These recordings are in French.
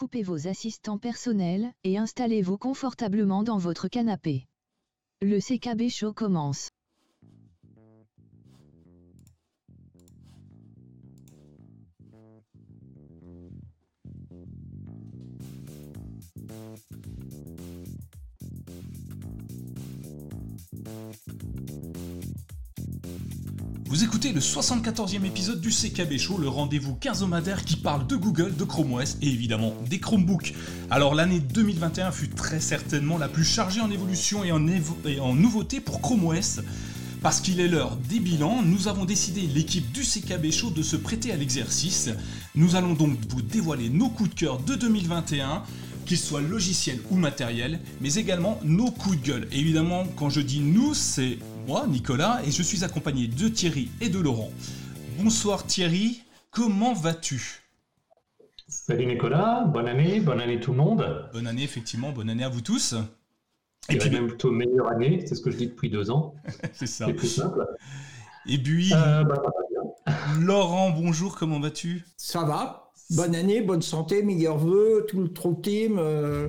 coupez vos assistants personnels et installez-vous confortablement dans votre canapé. Le CKB Show commence. Vous écoutez le 74e épisode du CKB Show, le rendez-vous quinzomadaire qui parle de Google, de Chrome OS et évidemment des Chromebooks. Alors l'année 2021 fut très certainement la plus chargée en évolution et en, nouveautés pour Chrome OS. Parce qu'il est l'heure des bilans, nous avons décidé, l'équipe du CKB Show, de se prêter à l'exercice. Nous allons donc vous dévoiler nos coups de cœur de 2021 qu'ils soient logiciels ou matériels, mais également nos coups de gueule. Évidemment, quand je dis nous, c'est moi, Nicolas, et je suis accompagné de Thierry et de Laurent. Bonsoir Thierry, comment vas-tu? Salut Nicolas, bonne année, bonne année tout le monde. Bonne année, effectivement, bonne année à vous tous. Et puis même plutôt meilleure année, c'est ce que je dis depuis deux ans. c'est ça. C'est plus simple. Et puis, Euh, bah, va bien. Laurent, bonjour, comment vas-tu? Ça va. Bonne année, bonne santé, meilleurs vœux, tout le trou team. euh,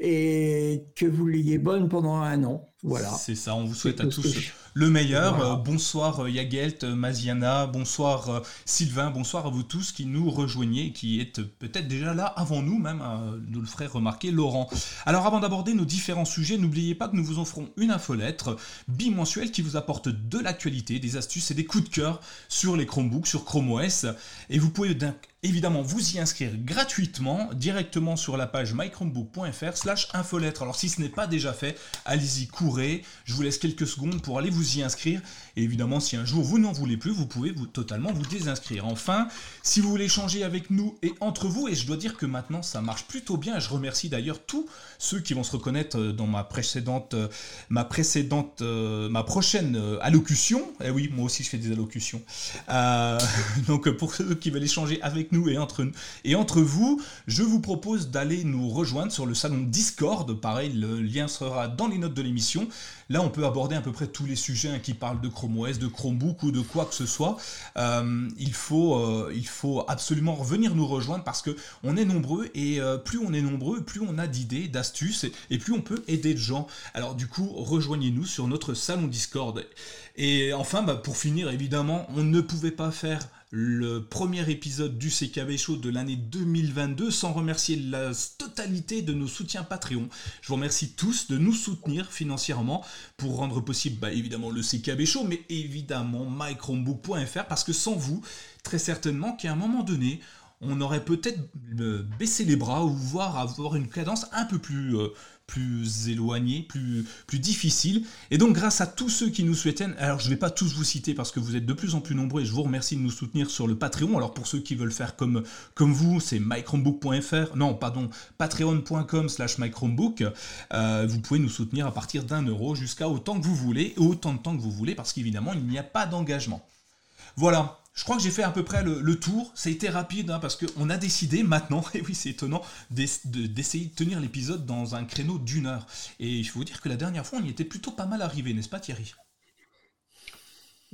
et que vous l'ayez bonne pendant un an. Voilà. C'est ça, on vous souhaite à tous je- le meilleur. Voilà. Euh, bonsoir euh, Yagelt, euh, Maziana, bonsoir Sylvain, bonsoir à vous tous qui nous rejoignez, qui êtes peut-être déjà là avant nous, même euh, nous le ferait remarquer Laurent. Alors avant d'aborder nos différents sujets, n'oubliez pas que nous vous offrons une infolettre bimensuelle qui vous apporte de l'actualité, des astuces et des coups de cœur sur les Chromebooks, sur Chrome OS. Et vous pouvez évidemment vous y inscrire gratuitement directement sur la page mychromebook.fr slash infolettre. Alors si ce n'est pas déjà fait, allez-y, courez. Je vous laisse quelques secondes pour aller vous y inscrire. Et évidemment, si un jour vous n'en voulez plus, vous pouvez vous, totalement vous désinscrire. Enfin, si vous voulez échanger avec nous et entre vous, et je dois dire que maintenant ça marche plutôt bien, je remercie d'ailleurs tous ceux qui vont se reconnaître euh, dans ma précédente, euh, ma précédente, euh, ma prochaine allocution. Eh oui, moi aussi je fais des allocutions. Donc pour ceux qui veulent échanger avec nous et entre, et entre vous, je vous propose d'aller nous rejoindre sur le salon Discord. Pareil, le lien sera dans les notes de l'émission. Là, on peut aborder à peu près tous les sujets hein, qui parlent de Chrome OS, de Chromebook ou de quoi que ce soit. Euh, il, faut, euh, il faut absolument revenir nous rejoindre parce que on est nombreux et euh, plus on est nombreux, plus on a d'idées, d'astuces et, et plus on peut aider de gens. Alors du coup, rejoignez-nous sur notre salon Discord. Et enfin, bah, pour finir, évidemment, on ne pouvait pas faire le premier épisode du CKB Show de l'année 2022 sans remercier la totalité de nos soutiens Patreon. Je vous remercie tous de nous soutenir financièrement pour rendre possible bah, évidemment le CKB Show, mais évidemment mychromebook.fr parce que sans vous, très certainement qu'à un moment donné, on aurait peut-être euh, baissé les bras ou voire avoir une cadence un peu plus, euh, plus éloignée, plus, plus difficile. Et donc grâce à tous ceux qui nous soutiennent, alors je ne vais pas tous vous citer parce que vous êtes de plus en plus nombreux et je vous remercie de nous soutenir sur le Patreon. Alors pour ceux qui veulent faire comme, comme vous, c'est mychromebook.fr, non pardon, patreon.com slash mychromebook. Euh, vous pouvez nous soutenir à partir d'un euro jusqu'à autant que vous voulez et autant de temps que vous voulez parce qu'évidemment il n'y a pas d'engagement. Voilà, je crois que j'ai fait à peu près le, le tour. Ça a été rapide hein, parce qu'on a décidé maintenant, et oui c'est étonnant, d'ess- de- d'essayer de, tenir l'épisode dans un créneau d'une heure. Et il faut vous dire que la dernière fois on y était plutôt pas mal arrivé, n'est-ce pas Thierry?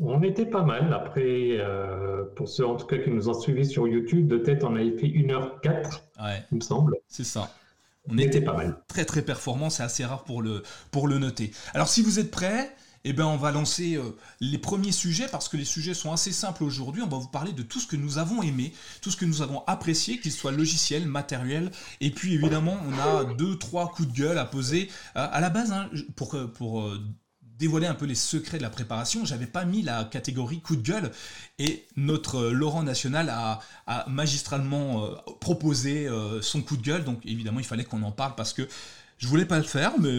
On était pas mal. Après, euh, pour ceux en tout cas qui nous ont suivis sur YouTube, de tête, on avait fait 1h04, Ouais, il me semble. c'est ça. On On était était pas mal. très très performant, c'est assez rare pour le, pour le noter. Alors si vous êtes prêts, eh ben, on va lancer euh, les premiers sujets parce que les sujets sont assez simples aujourd'hui. On va vous parler de tout ce que nous avons aimé, tout ce que nous avons apprécié, qu'il soit logiciel, matériel. Et puis évidemment, on a deux, trois coups de gueule à poser. Euh, à la base, hein, pour, euh, dévoiler un peu les secrets de la préparation, j'avais pas mis la catégorie coup de gueule et notre euh, Laurent National a, a magistralement proposé son coup de gueule. Donc évidemment, il fallait qu'on en parle parce que je voulais pas le faire, mais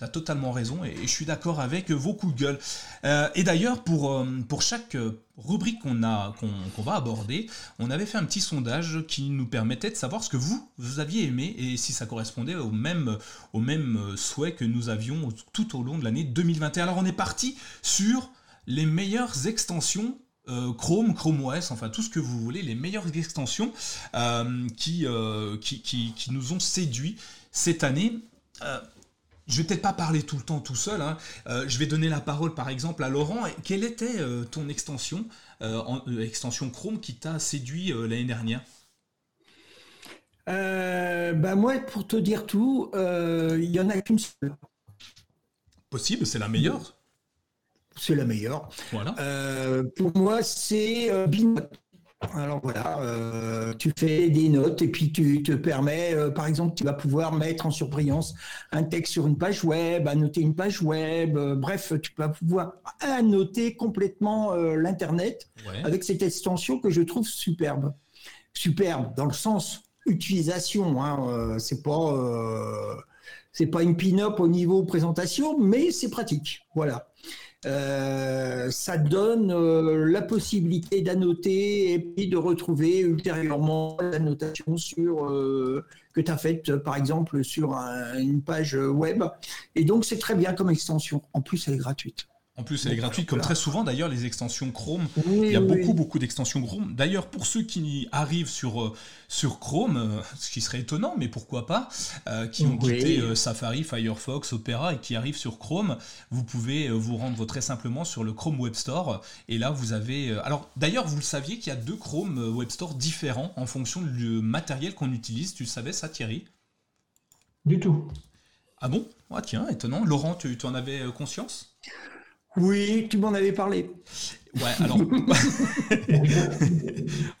euh, t'as totalement raison et, je suis d'accord avec euh, vos coups de gueule. Euh, et d'ailleurs, pour, euh, pour chaque rubrique qu'on va aborder, on avait fait un petit sondage qui nous permettait de savoir ce que vous, vous aviez aimé et si ça correspondait au même, au même souhait que nous avions tout au long de l'année 2021. Alors on est parti sur les meilleures extensions Chrome, Chrome OS, enfin tout ce que vous voulez, les meilleures extensions qui, qui, qui, nous ont séduits cette année. Je vais peut-être pas parler tout le temps tout seul. hein. Euh, je vais donner la parole par exemple à Laurent. Quelle était euh, ton extension, euh, en- extension Chrome qui t'a séduit l'année dernière? Ben moi, pour te dire tout, il y en a qu'une seule. Possible, c'est la meilleure. C'est la meilleure. Voilà. pour moi, c'est Binote. Alors voilà, euh, tu fais des notes et puis tu te permets, euh, par exemple, tu vas pouvoir mettre en surbrillance un texte sur une page web, annoter une page web, euh, bref, tu vas pouvoir annoter complètement l'internet avec cette extension que je trouve superbe. Superbe dans le sens utilisation, hein, c'est pas c'est pas une pin-up au niveau présentation, mais c'est pratique. Voilà. Euh, ça donne euh, la possibilité d'annoter et puis de retrouver ultérieurement l'annotation sur euh, que tu as faite par exemple sur une page web. Et donc c'est très bien comme extension. En plus, elle est gratuite. En plus, elle est gratuite, comme très souvent d'ailleurs, les extensions Chrome. il y a beaucoup, beaucoup d'extensions Chrome. D'ailleurs, pour ceux qui arrivent sur, euh, sur Chrome, euh, ce qui serait étonnant, mais pourquoi pas, euh, qui ont quitté Safari, Firefox, Opera et qui arrivent sur Chrome, vous pouvez vous rendre très simplement sur le Chrome Web Store. Et là, vous avez. alors, d'ailleurs, vous le saviez qu'il y a deux Chrome Web Store différents en fonction du matériel qu'on utilise. Tu le savais, ça, Thierry? Du tout. Ah bon? Ah, Tiens, étonnant. Laurent, tu, tu en avais conscience? Oui, tu m'en avais parlé. Ouais, alors.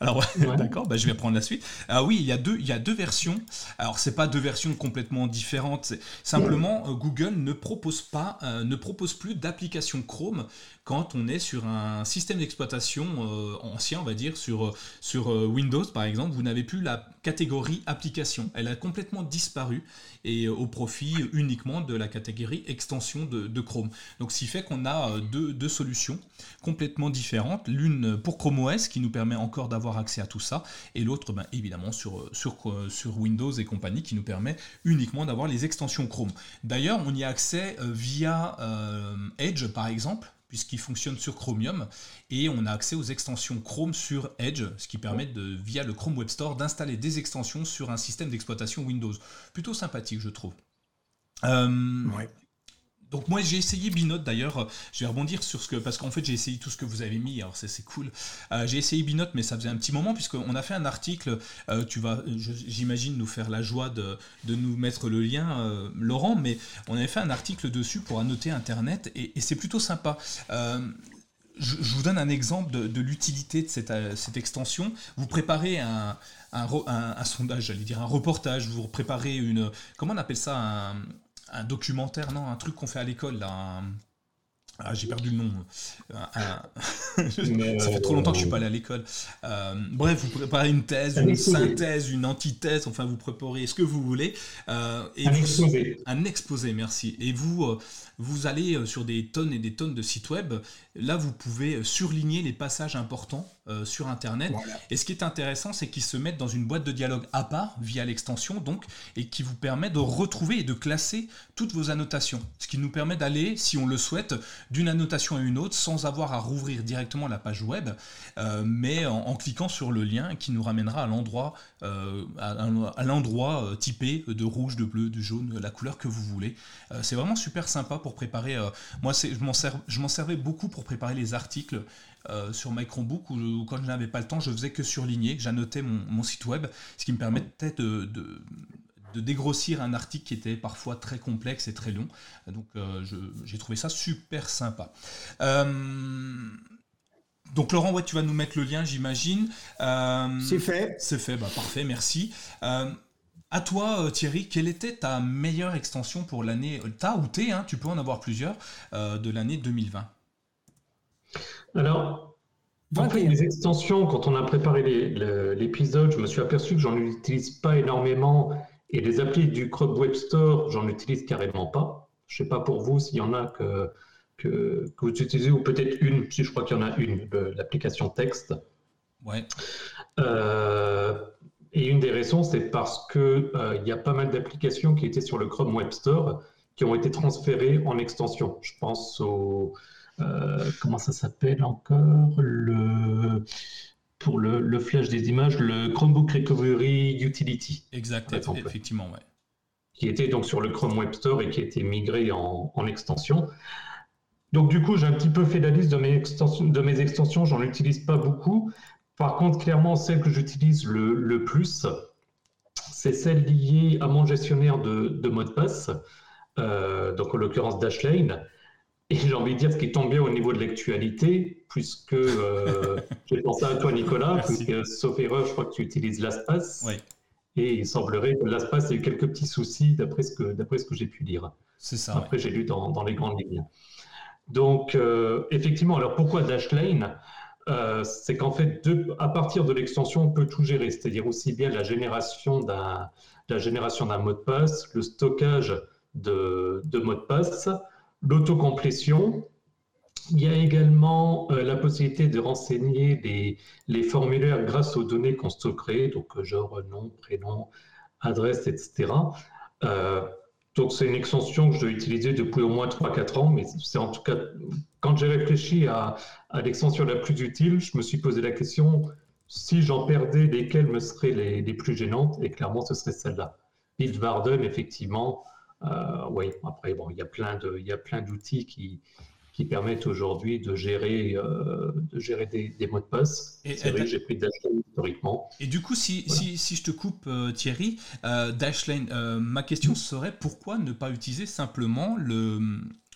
alors, d'accord, bah, je vais prendre la suite. Ah oui, il y a deux, il y a deux versions. Alors, c'est pas deux versions complètement différentes. Simplement, euh, Google ne propose pas, euh, ne propose plus d'application Chrome quand on est sur un système d'exploitation euh, ancien, on va dire, sur, sur Windows par exemple. Vous n'avez plus la catégorie application. Elle a complètement disparu et au profit uniquement de la catégorie extension de, Chrome. Donc, ce qui fait qu'on a deux, solutions complètement différentes. L'une pour Chrome OS qui nous permet encore d'avoir accès à tout ça, et l'autre ben, évidemment sur, Windows et compagnie qui nous permet uniquement d'avoir les extensions Chrome. D'ailleurs, on y a accès euh, via euh, Edge par exemple puisqu'il fonctionne sur Chromium, et on a accès aux extensions Chrome sur Edge, ce qui permet de, via le Chrome Web Store d'installer des extensions sur un système d'exploitation Windows. Plutôt sympathique, je trouve. Euh, donc moi j'ai essayé Binote d'ailleurs, je vais rebondir sur ce que parce qu'en fait j'ai essayé tout ce que vous avez mis, alors c'est cool. Euh, j'ai essayé Binote mais ça faisait un petit moment puisqu'on a fait un article, euh, tu vas j'imagine nous faire la joie de, nous mettre le lien euh, Laurent, mais on avait fait un article dessus pour annoter Internet et, c'est plutôt sympa. Je, vous donne un exemple de, l'utilité de cette, cette, extension. Vous préparez un, un, un sondage, j'allais dire un reportage, vous préparez une... Comment on appelle ça un, un documentaire, non, un truc qu'on fait à l'école, là. Ah, j'ai perdu le nom. ça fait trop longtemps que je suis pas allé à l'école. Euh, bref, vous préparez une thèse, une synthèse, une antithèse, enfin vous préparez ce que vous voulez. Euh, et un exposé. Un exposé, merci. Et vous, euh, vous allez sur des tonnes et des tonnes de sites web. Là, vous pouvez surligner les passages importants euh, sur Internet. Et ce qui est intéressant, c'est qu'ils se mettent dans une boîte de dialogue à part, via l'extension, donc, et qui vous permet de retrouver et de classer toutes vos annotations. Ce qui nous permet d'aller, si on le souhaite, d'une annotation à une autre sans avoir à rouvrir directement la page web, euh, mais en, cliquant sur le lien qui nous ramènera à l'endroit euh, à, l'endroit typé de rouge, de bleu, de jaune, la couleur que vous voulez. c'est vraiment super sympa pour préparer. moi, je m'en servais beaucoup pour préparer les articles euh, sur My Chromebook où, quand je n'avais pas le temps, je faisais que surligner, j'annotais mon, site web, ce qui me permettait de, de, dégrossir un article qui était parfois très complexe et très long. Donc euh, j'ai trouvé ça super sympa. Euh, donc Laurent, ouais, tu vas nous mettre le lien, j'imagine. c'est fait. C'est fait, bah, parfait, merci. À toi, Thierry, quelle était ta meilleure extension pour l'année, ta ou T, hein, tu peux en avoir plusieurs, de l'année 2020 alors, en fait, les extensions, quand on a préparé l'épisode, je me suis aperçu que j'en utilise pas énormément et les applis du Chrome Web Store, j'en utilise carrément pas. Je sais pas pour vous s'il y en a que, que, vous utilisez ou peut-être une, si je crois qu'il y en a une, l'application texte. Ouais. Euh, et une des raisons, c'est parce que euh, il y a pas mal d'applications qui étaient sur le Chrome Web Store qui ont été transférées en extension. Je pense au euh, comment ça s'appelle encore le pour le, flash des images, le Chromebook Recovery Utility. Exact, effectivement, ouais. Qui était donc sur le Chrome Web Store et qui a été migré en, extension. Donc du coup, j'ai un petit peu fait la liste de mes extensions, de mes extensions j'en utilise pas beaucoup. Par contre, clairement, celle que j'utilise le, le, plus, c'est celle liée à mon gestionnaire de, de mot de passe, donc en l'occurrence Dashlane. Et j'ai envie de dire ce qui tombe bien au niveau de l'actualité, puisque j'ai pensé à toi, Nicolas, puisque, sauf erreur, je crois que tu utilises LastPass. Oui. Et il semblerait que LastPass ait quelques petits soucis d'après ce que, j'ai pu lire. C'est ça. Après, j'ai lu dans, dans, les grandes lignes. Donc, euh, effectivement, alors pourquoi Dashlane? Euh, C'est qu'en fait, de, à partir de l'extension, on peut tout gérer, c'est-à-dire aussi bien la génération d'un, la génération d'un mot de passe, le stockage de, de mots de passe, l'autocomplétion, il y a également euh, la possibilité de renseigner les, formulaires grâce aux données qu'on stockerait, donc euh, genre nom, prénom, adresse, etc. Euh, donc c'est une extension que je dois utiliser depuis au moins 3-4 ans, mais c'est en tout cas, quand j'ai réfléchi à, l'extension la plus utile, je me suis posé la question, si j'en perdais, lesquelles me seraient les, plus gênantes, et clairement ce serait celle-là. Bitwarden, effectivement, euh, oui, après, bon, il y a plein d'outils qui, qui permettent aujourd'hui de gérer, euh, de gérer des, des, mots de passe. C'est vrai que j'ai pris Dashlane historiquement. Et du coup, si, voilà. si, si, je te coupe, euh, Thierry, euh, Dashlane, euh, ma question serait pourquoi ne pas utiliser simplement le,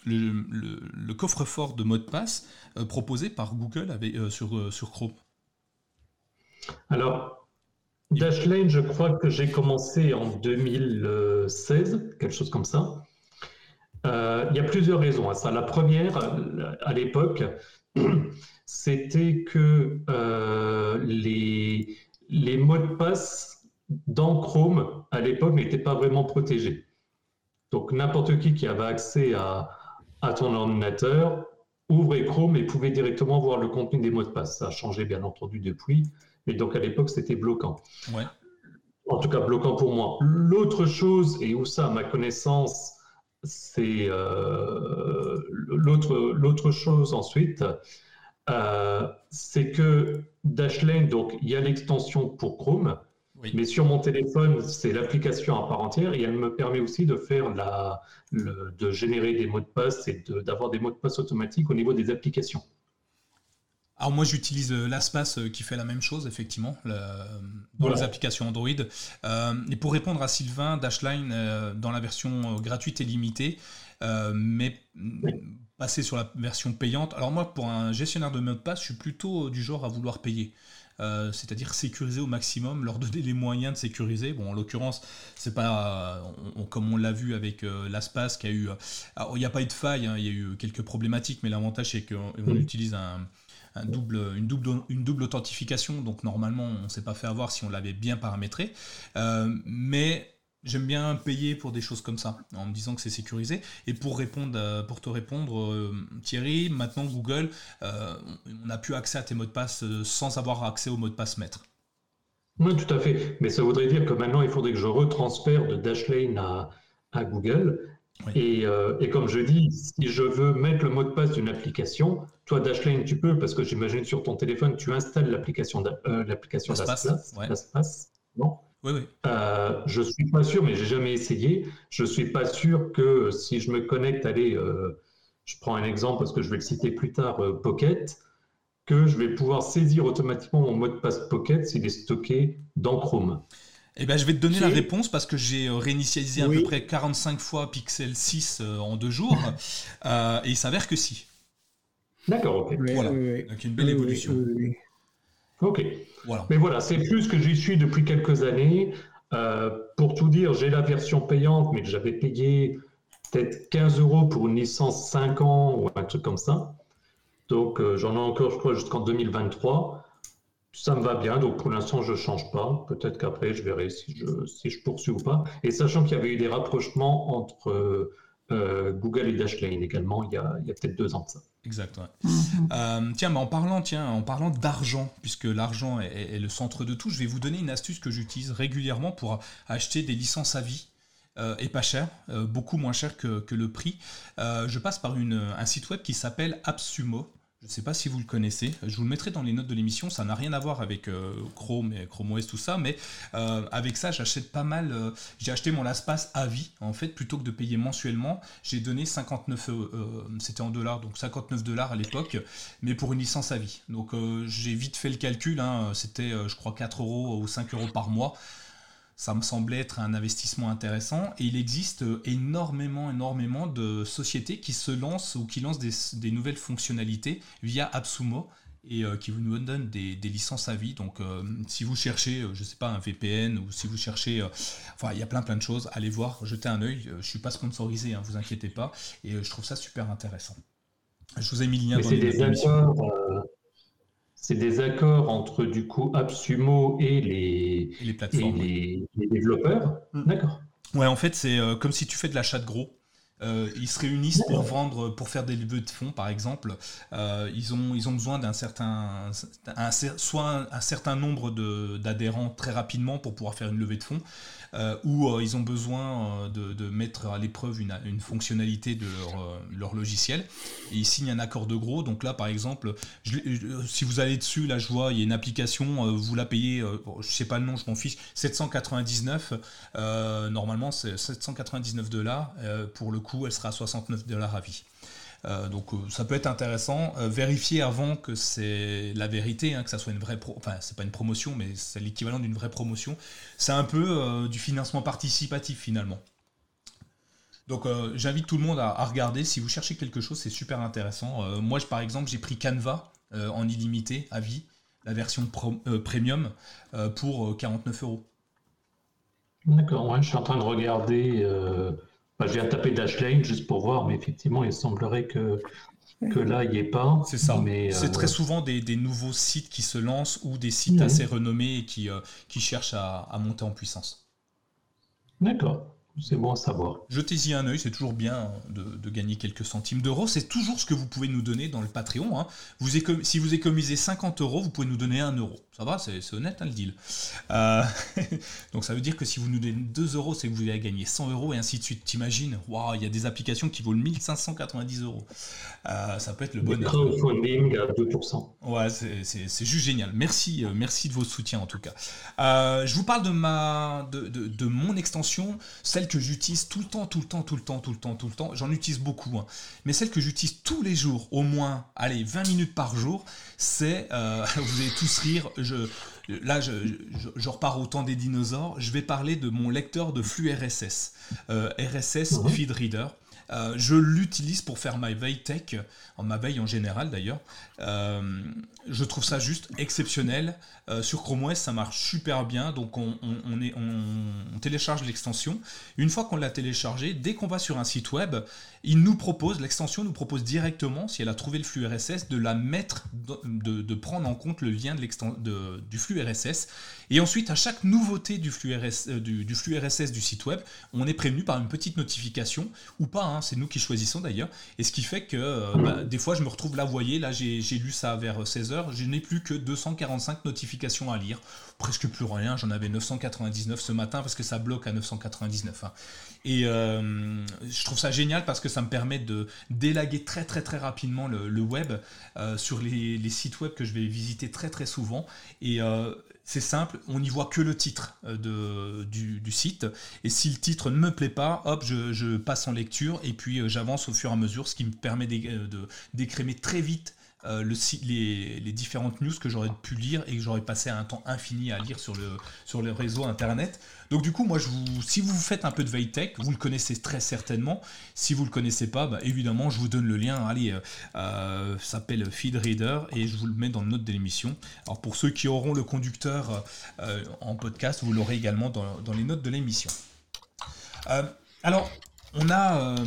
le, le, le coffre-fort de mots de passe euh, proposé par Google avec, euh, sur, sur Chrome? Alors, Dashlane, je crois que j'ai commencé en 2016, quelque chose comme ça. Euh, il y a plusieurs raisons à ça. La première, à l'époque, c'était que euh, les, mots de passe dans Chrome, à l'époque, n'étaient pas vraiment protégés. Donc n'importe qui qui avait accès à, ton ordinateur ouvrait Chrome et pouvait directement voir le contenu des mots de passe. Ça a changé bien entendu depuis, mais donc à l'époque, c'était bloquant. Ouais. En tout cas, bloquant pour moi. L'autre chose, et où ça, à ma connaissance, c'est euh, l'autre chose ensuite, euh, c'est que Dashlane, donc il y a l'extension pour Chrome, oui. mais sur mon téléphone, c'est l'application à part entière et elle me permet aussi de faire la, le, de générer des mots de passe et d'avoir de, des mots de passe automatiques au niveau des applications. Alors moi j'utilise euh, l'Aspas euh, qui fait la même chose effectivement le, dans voilà. les applications Android. Euh, et pour répondre à Sylvain, Dashline euh, dans la version gratuite et limitée, euh, mais oui. passer sur la version payante. Alors moi pour un gestionnaire de mots de passe, je suis plutôt du genre à vouloir payer. Euh, c'est-à-dire sécuriser au maximum, leur donner les moyens de sécuriser. Bon, en l'occurrence, c'est pas on, on, comme on l'a vu avec euh, l'Aspas qui a eu. Alors, il n'y a pas eu de faille, hein, il y a eu quelques problématiques, mais l'avantage c'est qu'on mmh. utilise un, double, une, double, une double authentification, donc normalement on ne s'est pas fait avoir si on l'avait bien paramétré. Euh, mais j'aime bien payer pour des choses comme ça, en me disant que c'est sécurisé. Et pour répondre, pour te répondre, euh, Thierry, maintenant Google, euh, on a pu accès à tes mots de passe euh, sans avoir accès au mot de passe maître. Oui, tout à fait. Mais ça voudrait dire que maintenant, il faudrait que je retransfère de Dashlane à Google. Oui. Et, euh, et, comme je dis, si je veux mettre le mot de passe d'une application, toi Dashlane, tu peux, parce que j'imagine sur ton téléphone, tu installes l'application euh, l'application. Ouais. non? Oui, oui. Euh, je suis pas sûr, mais j'ai jamais essayé. Je suis pas sûr que si je me connecte, allez, je prends un exemple parce que je vais le citer plus tard, Pocket, que je vais pouvoir saisir automatiquement mon mot de passe Pocket s'il est stocké dans Chrome. Eh ben, je vais te donner la réponse parce que j'ai réinitialisé oui. à peu près 45 fois Pixel 6 en deux jours euh, et il s'avère que si. D'accord, ok. Oui, voilà. Oui, Donc une belle évolution. Ok. Voilà. Mais voilà, c'est plus que j'y suis depuis quelques années. Euh, pour tout dire, j'ai la version payante, mais j'avais payé peut-être 15 euros pour une licence 5 ans ou un truc comme ça. Donc euh, j'en ai encore, je crois, jusqu'en 2023. Ça me va bien, donc pour l'instant, je ne change pas. Peut-être qu'après, je verrai si je, si je poursuis ou pas. Et sachant qu'il y avait eu des rapprochements entre euh, Google et Dashlane également, il y a, a peut-être deux ans de ça. Exact. Ouais. -hmm. euh, tiens, mais en parlant, tiens, en parlant d'argent, puisque l'argent est, est, le centre de tout, je vais vous donner une astuce que j'utilise régulièrement pour acheter des licences à vie. Euh, et pas cher, euh, beaucoup moins cher que, que le prix. Euh, je passe par une, un site web qui s'appelle AppSumo. Je ne sais pas si vous le connaissez. Je vous le mettrai dans les notes de l'émission. Ça n'a rien à voir avec euh, Chrome et Chrome OS, tout ça. Mais euh, avec ça, j'achète pas mal. Euh, j'ai acheté mon LastPass à vie, en fait, plutôt que de payer mensuellement. J'ai donné 59, c'était en dollars, donc 59 dollars à l'époque, mais pour une licence à vie. Donc j'ai vite fait le calcul. Hein, c'était, je crois, 4 euros ou 5 euros par mois ça me semblait être un investissement intéressant. Et il existe énormément, énormément de sociétés qui se lancent ou qui lancent des, nouvelles fonctionnalités via AppSumo et qui vous donnent des, licences à vie. Donc, si vous cherchez, je ne sais pas, un VPN ou si vous cherchez, enfin, il y a plein plein de choses. Allez voir, jetez un œil. je suis pas sponsorisé, hein, vous inquiétez pas. Et je trouve ça super intéressant. Je vous ai mis le lien dans les accords, c'est des accords entre du coup AppSumo et les, les plateformes, et les, développeurs. Mm. D'accord. Ouais, en fait, c'est euh, comme si tu fais de l'achat de gros. Euh, ils se réunissent pour vendre, pour faire des levées de fonds, par exemple. Euh, ils, ont, ils ont besoin d'un certain, soit un certain nombre d'adhérents très rapidement pour pouvoir faire une levée de fonds, euh, où euh, ils ont besoin euh, de, mettre à l'épreuve une, fonctionnalité de leur, logiciel. Ils signent un accord de gros. Donc là, par exemple, si vous allez dessus, là, je vois, il y a une application, vous la payez, je sais pas le nom, je m'en fiche, 799. normalement, c'est 799 dollars. pour le coup, elle sera à 69 dollars à vie. Euh, donc euh, ça peut être intéressant. Euh, vérifier avant que c'est la vérité, hein, que ça soit une vraie pro enfin c'est pas une promotion, mais c'est l'équivalent d'une vraie promotion. C'est un peu du financement participatif finalement. Donc j'invite tout le monde à, regarder. Si vous cherchez quelque chose, c'est super intéressant. moi, par exemple, j'ai pris Canva en illimité à vie, la version premium, pour 49 euros. D'accord, je suis en train de regarder je viens taper Dashlane juste pour voir, mais effectivement, il semblerait que, que là, il n'y ait pas. C'est ça. C'est très euh, souvent des, nouveaux sites qui se lancent ou des sites assez renommés et qui, euh, qui cherchent à monter en puissance. D'accord. C'est bon à savoir. Jetez-y un œil, c'est toujours bien de, gagner quelques centimes d'euros. C'est toujours ce que vous pouvez nous donner dans le Patreon. Hein. Vous si vous économisez 50 euros, vous pouvez nous donner 1 euro. Ça va, c'est honnête hein, le deal. Euh, donc ça veut dire que si vous nous donnez 2 euros, c'est que vous allez gagner 100 euros et ainsi de suite. T'imagines? Waouh, il y a des applications qui valent 1590 euros. Euh, ça peut être le bonheur. Crowdfunding à 2%. Ouais, c'est juste génial. Merci, euh, merci de vos soutiens en tout cas. je vous parle de, ma, de, de mon extension, celle que j'utilise tout le temps, tout le temps, tout le temps, tout le temps, tout le temps, j'en utilise beaucoup, hein. mais celle que j'utilise tous les jours, au moins, allez, 20 minutes par jour, c'est, euh, vous allez tous rire, je, là je, je, repars au temps des dinosaures, je vais parler de mon lecteur de flux RSS, euh, RSS mhm. Feed Reader. Euh, je l'utilise pour faire ma veille tech, en ma veille en général d'ailleurs. je trouve ça juste exceptionnel. Euh, sur Chrome OS, ça marche super bien. Donc, on, télécharge l'extension. Une fois qu'on l'a téléchargé, dès qu'on va sur un site web, il nous propose, l'extension nous propose directement, si elle a trouvé le flux RSS, de la mettre, de, prendre en compte le lien de du flux RSS. Et ensuite, à chaque nouveauté du flux, RSS, euh, du, site web, on est prévenu par une petite notification, ou pas, hein, c'est nous qui choisissons d'ailleurs. Et ce qui fait que euh, bah, des fois, je me retrouve là, vous voyez, là j'ai lu ça vers 16h, je n'ai plus que 245 notifications à lire. Presque plus rien, j'en avais 999 ce matin parce que ça bloque à 999. Hein. Et euh, je trouve ça génial parce que ça me permet de délaguer très très très rapidement le, web euh, sur les, sites web que je vais visiter très très souvent. Et euh, c'est simple, on n'y voit que le titre de, du, site. Et si le titre ne me plaît pas, hop, je, passe en lecture et puis j'avance au fur et à mesure, ce qui me permet d'écrémer très vite euh, le, les, différentes news que j'aurais pu lire et que j'aurais passé un temps infini à lire sur le, sur réseau internet. Donc du coup, moi, je vous, si vous faites un peu de veille tech, vous le connaissez très certainement. Si vous le connaissez pas, bah, évidemment, je vous donne le lien. Allez, euh, euh s'appelle Feedreader et je vous le mets dans le note de l'émission. Alors pour ceux qui auront le conducteur en podcast, vous l'aurez également dans, dans, les notes de l'émission. alors, on a, euh,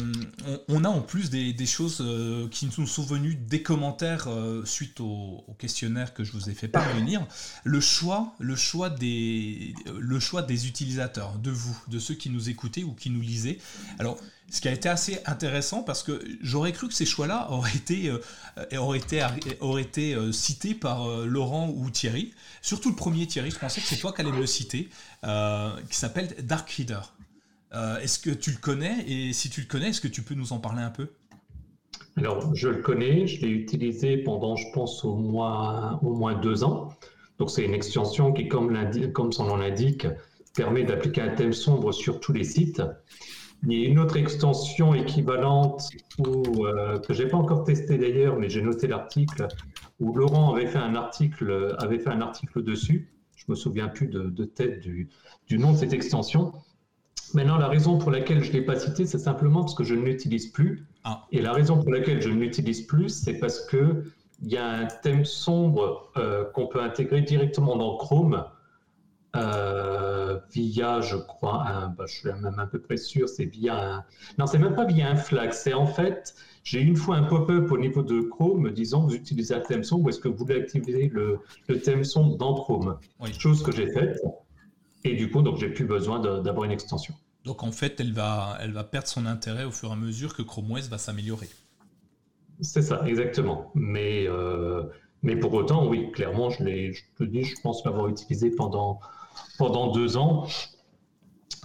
on, a en plus des, choses euh, qui nous sont venues des commentaires euh, suite au, questionnaire que je vous ai fait parvenir. Le choix, des, utilisateurs, de vous, de ceux qui nous écoutaient ou qui nous lisaient. Alors, ce qui a été assez intéressant parce que j'aurais cru que ces choix-là auraient été cités par Laurent ou Thierry. Surtout le premier Thierry, je pensais que c'est toi qui allais me le citer, qui s'appelle Dark Reader. Euh, est-ce que tu le connais? Et si tu le connais, est-ce que tu peux nous en parler un peu? Alors, je le connais, je l'ai utilisé pendant, je pense, au moins, deux ans. Donc, c'est une extension qui, comme, comme son nom l'indique, permet d'appliquer un thème sombre sur tous les sites. Il y a une autre extension équivalente euh, que je n'ai pas encore testé d'ailleurs, mais j'ai noté l'article où Laurent avait fait un article, avait fait un article dessus. Je je me souviens plus de, tête du, nom de cette extension. Maintenant, la raison pour laquelle je ne l'ai pas cité, c'est simplement parce que je ne l'utilise plus. Ah. Et la raison pour laquelle je ne l'utilise plus, c'est parce que il y a un thème sombre euh, qu'on peut intégrer directement dans Chrome euh, via, je crois, un, bah, je suis même à peu près sûr, c'est via un... Non, c'est même pas via un flag, c'est en fait, j'ai une fois un pop-up au niveau de Chrome me disant vous utilisez un thème sombre ou est-ce que vous voulez activer le, le thème sombre dans Chrome? Chose que j'ai faite. Et du coup, donc j'ai plus besoin d'avoir une extension. Donc en fait, elle va, elle va perdre son intérêt au fur et à mesure que Chrome OS va s'améliorer. C'est ça, exactement. Mais, euh, mais pour autant, oui, clairement, je, je te dis, je pense l'avoir utilisé pendant, pendant deux ans.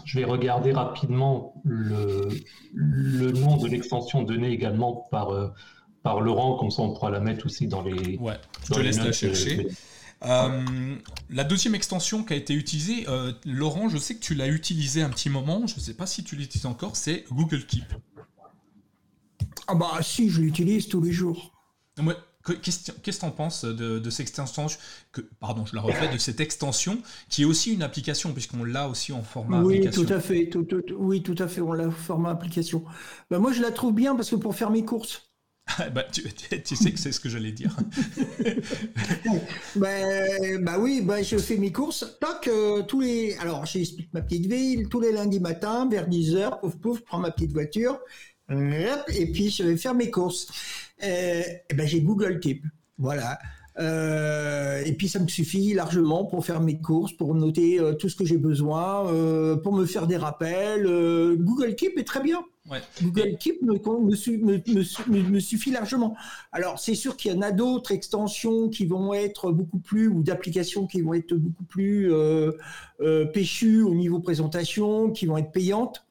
Je vais regarder rapidement le, le nom de l'extension donnée également par, euh, par Laurent, comme ça on pourra la mettre aussi dans les. Ouais, je te laisse la chercher. Euh, la deuxième extension qui a été utilisée, euh, Laurent, je sais que tu l'as utilisée un petit moment, je ne sais pas si tu l'utilises encore, c'est Google Keep. Ah bah si, je l'utilise tous les jours. Ouais, Qu'est-ce que tu en penses de, cette extension que, Pardon, je la refais, de cette extension qui est aussi une application, puisqu'on l'a aussi en format oui, application. Tout à fait, tout, oui, tout à fait, on l'a en format application. Bah, moi, je la trouve bien parce que pour faire mes courses. Bah, tu, sais que c'est ce que j'allais dire. bah, bah, oui, bah, je fais mes courses. Toc, euh, tous les. Alors, j'explique ma petite ville. Tous les lundis matin, vers 10h, pouf, pouf, prends ma petite voiture. Et puis, je vais faire mes courses. Euh, eh ben, j'ai Google Keep. Voilà. Euh, et puis ça me suffit largement pour faire mes courses, pour noter euh, tout ce que j'ai besoin, pour me faire des rappels. Google Keep est très bien. Google Keep me, suffit largement. Alors c'est sûr qu'il y en a d'autres extensions qui vont être beaucoup plus, ou d'applications qui vont être beaucoup plus péchues au niveau présentation, qui vont être payantes.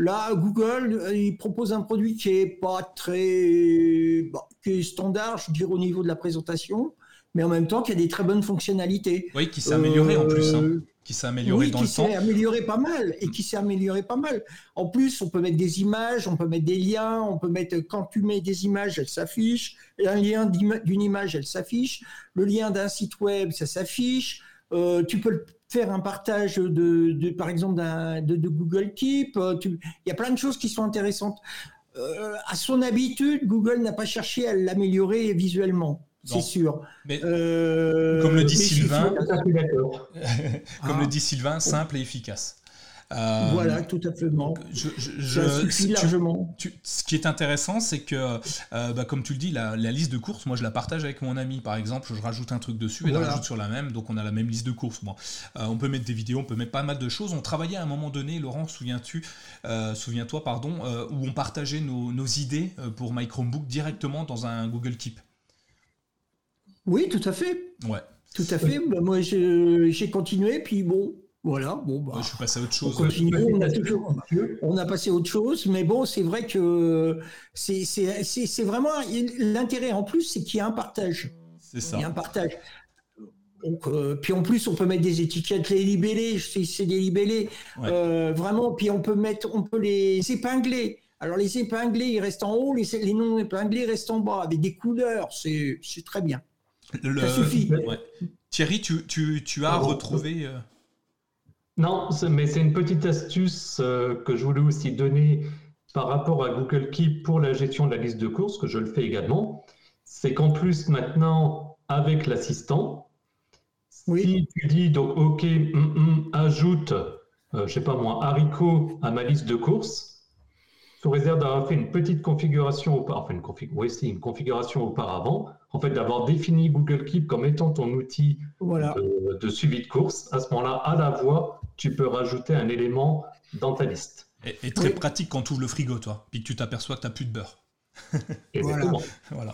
Là, Google, euh, il propose un produit qui est pas très, qui est standard, je dirais au niveau de la présentation, mais en même temps qui a des très bonnes fonctionnalités. Oui, qui s'est amélioré en plus. Hein. Euh, qui s'est amélioré dans le temps. Qui s'est amélioré pas mal et qui s'est amélioré pas mal. En plus, on peut mettre des images, on peut mettre des liens, on peut mettre quand tu mets des images, elles s'affichent. Un lien d'une image, elle s'affiche. Le lien d'un site web, ça s'affiche. Euh, tu peux faire un partage de, par exemple, de, Google Keep. Euh, il y a plein de choses qui sont intéressantes. Euh, à son habitude, Google n'a pas cherché à l'améliorer visuellement. C'est sûr. Mais, comme le dit Sylvain, comme le dit Sylvain, simple et efficace. Euh, voilà, tout à fait. Je, je, largement. ce qui est intéressant, c'est que, euh, bah, comme tu le dis, la, liste de courses, moi je la partage avec mon ami, par exemple, je rajoute un truc dessus et je rajoute sur la même, donc on a la même liste de courses. Moi. Euh, on peut mettre des vidéos, on peut mettre pas mal de choses. On travaillait à un moment donné, Laurent, souviens-tu, souviens-toi, pardon, où on partageait nos, nos idées pour My Chromebook directement dans un Google Keep. Oui, tout à fait. Ouais. Tout à fait. Bah, moi, j'ai continué, puis bon, voilà, bon, bah, je suis passé à autre chose. On, a passé à autre chose, mais bon, c'est vrai que c'est vraiment l'intérêt en plus, c'est qu'il y a un partage. C'est ça. Il y a un partage. Donc, euh, puis en plus, on peut mettre des étiquettes, les libellés, c'est des libellés, euh, vraiment. Puis on peut mettre, on peut les épingler. Alors les épinglés, ils restent en haut, les, les non épinglés restent en bas, avec des couleurs. C'est très bien. Ça suffit. Thierry, tu, tu, tu as retrouvé. Euh, non, mais c'est une petite astuce euh, que je voulais aussi donner par rapport à Google Keep pour la gestion de la liste de courses, que je le fais également. C'est qu'en plus, maintenant, avec l'assistant, si tu dis donc, OK, hum, hum, ajoute, euh, je sais pas moi, haricot à ma liste de courses, sous réserve d'avoir fait une petite configuration, enfin une, une configuration auparavant, en fait d'avoir défini Google Keep comme étant ton outil de, de, suivi de course, à ce moment-là, à la voix, tu peux rajouter un élément dans ta liste. Et, très pratique quand tu ouvres le frigo, toi, puis que tu t'aperçois que tu n'as plus de beurre. Exactement. Voilà.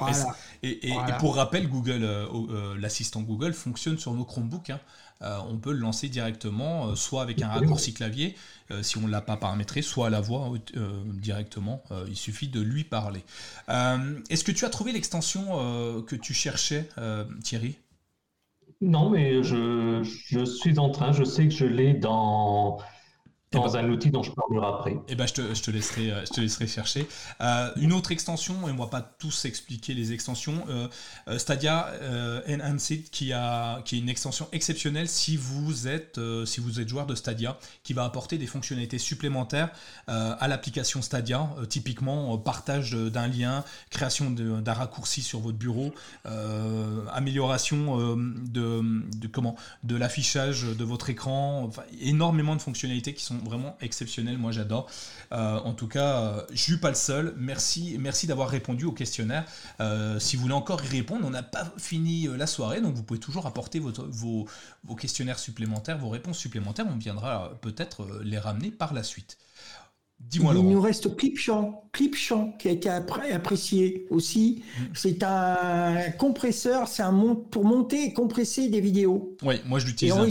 Et, pour rappel, Google, euh, euh, l'assistant Google fonctionne sur nos Chromebooks. Hein. Euh, on peut le lancer directement, soit avec un raccourci clavier, si on ne l'a pas paramétré, soit à la voix directement. il suffit de lui parler. Est-ce que tu as trouvé l'extension que tu cherchais, Thierry? Non, mais je, suis en train, je sais que je l'ai dans, dans ben, un outil dont je parlerai après. Eh ben, je te, je te, laisserai, je te laisserai chercher. une autre extension, et on ne va pas tous expliquer les extensions, Stadia Enhanced, qui, a, qui est une extension exceptionnelle si vous êtes, si vous êtes joueur de Stadia, qui va apporter des fonctionnalités supplémentaires à l'application Stadia, typiquement partage d'un lien, création d'un raccourci sur votre bureau, amélioration de, de, comment, de l'affichage de votre écran, énormément de fonctionnalités qui sont vraiment exceptionnelles, moi j'adore. Euh, en tout cas, euh, je suis pas le seul. Merci, merci d'avoir répondu au questionnaire. Euh, si vous voulez encore y répondre, on n'a pas fini la soirée, donc vous pouvez toujours apporter votre, vos, vos questionnaires supplémentaires, vos réponses supplémentaires. On viendra peut-être les ramener par la suite. Dis-moi, Il nous reste Clipchamp, Clipchamp qui a été apprécié aussi. Mm. C'est un compresseur, c'est un pour monter et compresser des vidéos. Oui, moi je l'utilise un peu.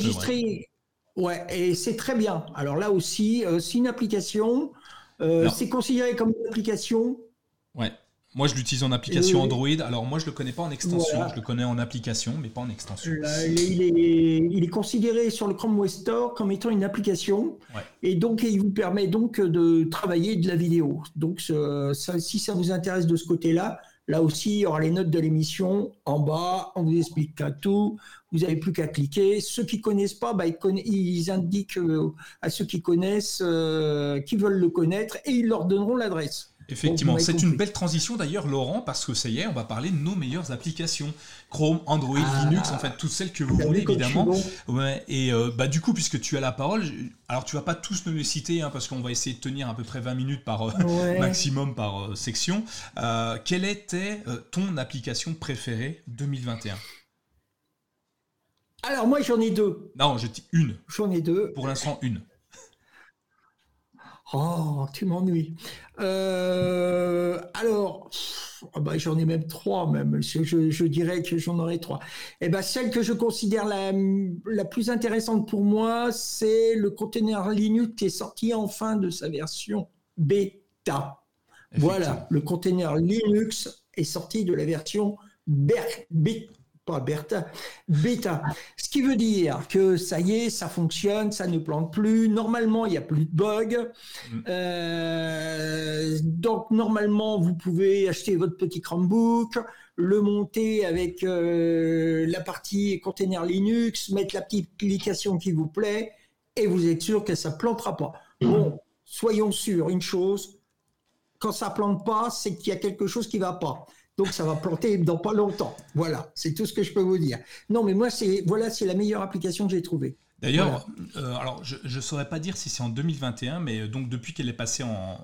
Ouais, et c'est très bien. Alors là aussi, euh, c'est une application. Euh, c'est considéré comme une application. Ouais. Moi, je l'utilise en application Android. Alors, moi, je ne le connais pas en extension. Je le connais en application, mais pas en extension. il, est, il, est, considéré sur le Chrome Web Store comme étant une application. Et donc, il vous permet donc de travailler de la vidéo. Donc, si ça vous intéresse de ce côté-là, Là aussi, il y aura les notes de l'émission en bas. On vous explique tout. Vous n'avez plus qu'à cliquer. Ceux qui connaissent pas, bah, ils, indiquent euh, à ceux qui connaissent, euh, qui veulent le connaître, et ils leur donneront l'adresse. Effectivement, c'est une belle transition d'ailleurs, Laurent, parce que ça y est, on va parler de nos meilleures applications. Chrome, Android, ah. Linux, en fait, toutes celles que vous voulez, évidemment. Ouais, et euh, bah, du coup, puisque tu as la parole, alors tu vas pas tous nous les citer, hein, parce qu'on va essayer de tenir à peu près 20 minutes par euh, maximum par euh, section. quelle était ton application préférée 2021 Alors, moi, j'en ai deux. Non, je dis une. J'en ai deux. Pour l'instant, une. Oh, tu m'ennuies. Euh, alors, ah bah, j'en ai même trois, même. Je, dirais que j'en aurais trois. Et eh ben, celle que je considère la, la plus intéressante pour moi, c'est le container Linux qui est sorti enfin de sa version bêta. Voilà, le container Linux est sorti de la version bêta pas Bertha, bêta. Ce qui veut dire que ça y est, ça fonctionne, ça ne plante plus. Normalement, il n'y a plus de bugs. Mm. Euh, donc, normalement, vous pouvez acheter votre petit Chromebook, le monter avec euh, la partie container Linux, mettre la petite application qui vous plaît, et vous êtes sûr que ça ne plantera pas. Bon, soyons sûrs, une chose, quand ça plante pas, c'est qu'il y a quelque chose qui ne va pas. Donc ça va planter dans pas longtemps. Voilà, c'est tout ce que je peux vous dire. Non, mais moi, c'est voilà, c'est la meilleure application que j'ai trouvée. D'ailleurs, euh, alors je ne saurais pas dire si c'est en 2021, mais euh, donc depuis qu'elle est passée en,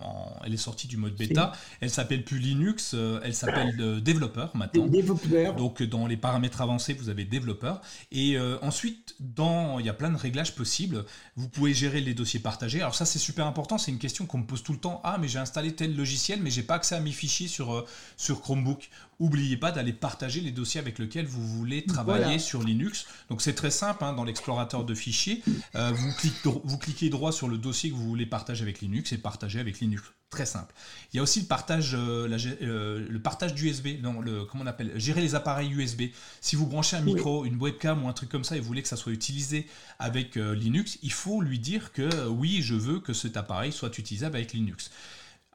elle est sortie du mode bêta, elle s'appelle plus Linux, euh, elle s'appelle développeur maintenant. Développeur. Donc dans les paramètres avancés, vous avez développeur. Et ensuite, dans, il y a plein de réglages possibles. Vous pouvez gérer les dossiers partagés. Alors ça, c'est super important. C'est une question qu'on me pose tout le temps. Ah, mais j'ai installé tel logiciel, mais j'ai pas accès à mes fichiers sur sur Chromebook. Oubliez pas d'aller partager les dossiers avec lesquels vous voulez travailler sur Linux. Donc c'est très simple, hein, dans l'explorateur de fichiers, euh, vous, vous, cliquez droit sur le dossier que vous voulez partager avec Linux et partager avec Linux. Très simple. Il y a aussi le partage, euh, euh, le partage d'USB, non, le, comment on appelle, gérer les appareils USB. Si vous branchez un micro, une webcam ou un truc comme ça et vous voulez que ça soit utilisé avec Linux, il faut lui dire que oui, je veux que cet appareil soit utilisable avec Linux.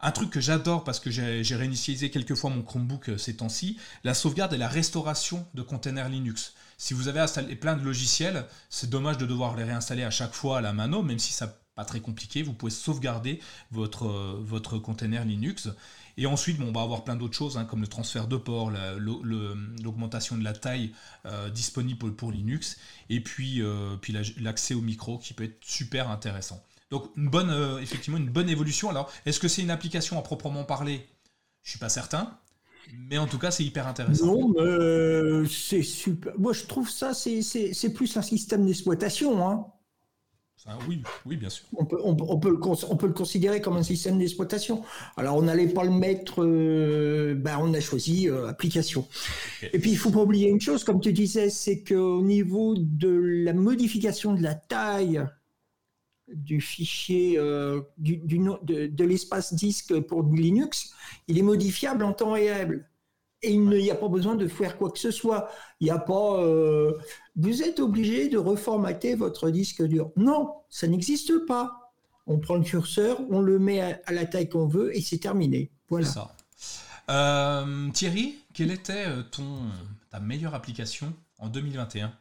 Un truc que j'adore parce que j'ai réinitialisé quelques fois mon Chromebook euh, ces temps-ci, la sauvegarde et la restauration de containers Linux. Si vous avez installé plein de logiciels, c'est dommage de devoir les réinstaller à chaque fois à la mano, même si ça pas très compliqué, vous pouvez sauvegarder votre, euh, votre container Linux. Et ensuite, on va avoir plein d'autres choses, hein, comme le transfert de port, l'augmentation de la taille euh, disponible pour, Linux, et puis l'accès au micro qui peut être super intéressant. Donc une bonne, euh, effectivement, une bonne évolution. Alors, est-ce que c'est une application à proprement parler? Je suis pas certain. Mais en tout cas, c'est hyper intéressant. Non, mais c'est super. Moi, je trouve ça, c'est plus un système d'exploitation. Hein. oui, oui, bien sûr. On peut, on, peut le, on peut le considérer comme un système d'exploitation. Alors, on n'allait pas le mettre, euh, ben, on a choisi euh, application. Et puis, il faut pas oublier une chose, comme tu disais, c'est qu'au niveau de la modification de la taille du fichier euh, de, l'espace disque pour Linux, il est modifiable en temps réel. Et il n'y a pas besoin de faire quoi que ce soit. Il a pas. Euh, vous êtes obligé de reformater votre disque dur. Non, ça n'existe pas. On prend le curseur, on le met à, la taille qu'on veut et c'est terminé. Voilà. Euh, Thierry, quelle était ta meilleure application en 2021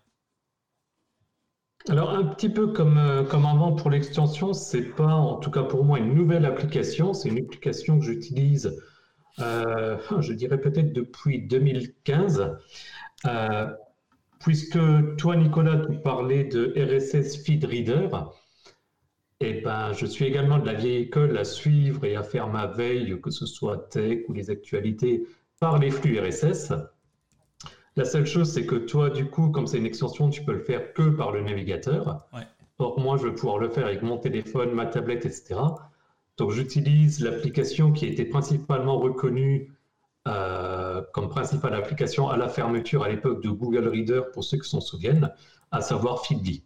alors un petit peu comme, euh, comme avant pour l'extension, c'est pas en tout cas pour moi une nouvelle application, c'est une application que j'utilise, je dirais peut-être depuis 2015, puisque toi Nicolas tu parlais de RSS Feed Reader. Eh ben, je suis également de la vieille école à suivre et à faire ma veille, que ce soit tech ou les actualités, par les flux RSS. La seule chose, c'est que toi, du coup, comme c'est une extension, tu peux le faire que par le navigateur. Or, moi, je vais pouvoir le faire avec mon téléphone, ma tablette, etc. Donc, j'utilise l'application qui a été principalement reconnue euh, comme principale application à la fermeture à l'époque de Google Reader, pour ceux qui s'en souviennent, à savoir Feedly.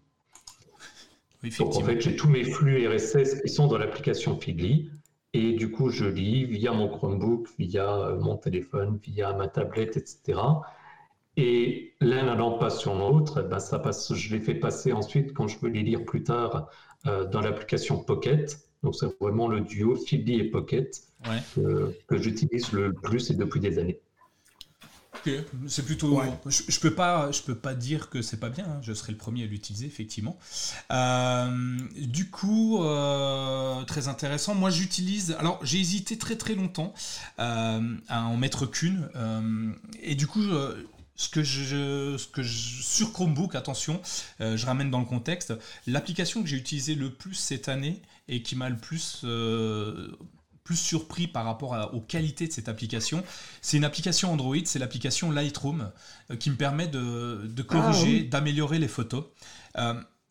Donc en fait, j'ai tous mes flux RSS qui sont dans l'application Feedly. Et du coup, je lis via mon Chromebook, via euh, mon téléphone, via ma tablette, etc. Et l'un allant pas sur l'autre, ben ça passe, je les fais passer ensuite quand je veux les lire plus tard euh, dans l'application Pocket. Donc c'est vraiment le duo Feedly et Pocket que j'utilise le plus et depuis des années. C'est plutôt. Je, peux pas, je peux pas dire que c'est pas bien. Hein. Je serai le premier à l'utiliser effectivement. Euh, du coup, euh, très intéressant. Moi, j'utilise. Alors, j'ai hésité très très longtemps euh, à en mettre qu'une. et du coup. Ce que, je, ce que je, sur Chromebook, attention, je ramène dans le contexte, l'application que j'ai utilisée le plus cette année et qui m'a le plus plus surpris par rapport aux qualités de cette application. C'est une application Android, c'est l'application Lightroom euh, qui me permet de, corriger, ah d'améliorer les photos.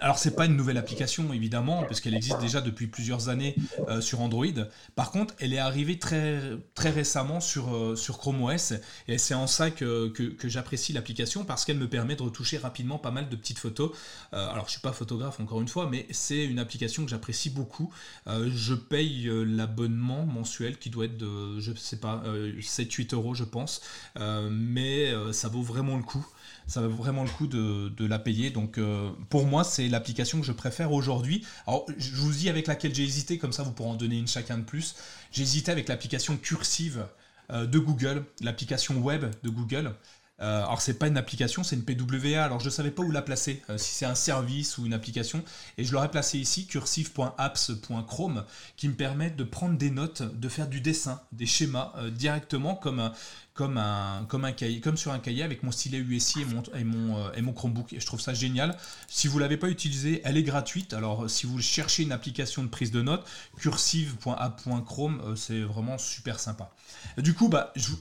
Alors c'est pas une nouvelle application évidemment puisqu'elle existe déjà depuis plusieurs années euh, sur Android. Par contre, elle est arrivée très récemment sur euh, Chrome OS et c'est en ça que, j'apprécie l'application parce qu'elle me permet de retoucher rapidement pas mal de petites photos. Euh, alors je suis pas photographe encore une fois, mais c'est une application que j'apprécie beaucoup. je paye l'abonnement mensuel qui doit être de je sais pas 7-8 euros je pense, mais ça vaut vraiment le coup ça vaut vraiment le coup de, la payer. Donc euh, pour moi, c'est l'application que je préfère aujourd'hui. Alors je vous dis avec laquelle j'ai hésité, comme ça vous pourrez en donner une chacun de plus. J'ai hésité avec l'application cursive euh, de Google, l'application web de Google. Euh, alors c'est pas une application, c'est une PWA. Alors je savais pas où la placer, si c'est un service ou une application. Et je l'aurais placé ici, cursive.apps.chrome, qui me permet de prendre des notes, de faire du dessin, des schémas directement comme comme un, comme un cahier, comme sur un cahier avec mon stylet USI et mon, et mon, euh, et mon Chromebook. Et je trouve ça génial. Si vous ne l'avez pas utilisé, elle est gratuite. Alors si vous cherchez une application de prise de notes, cursive.app.chrome, euh, c'est vraiment super sympa. Du coup, bah, je,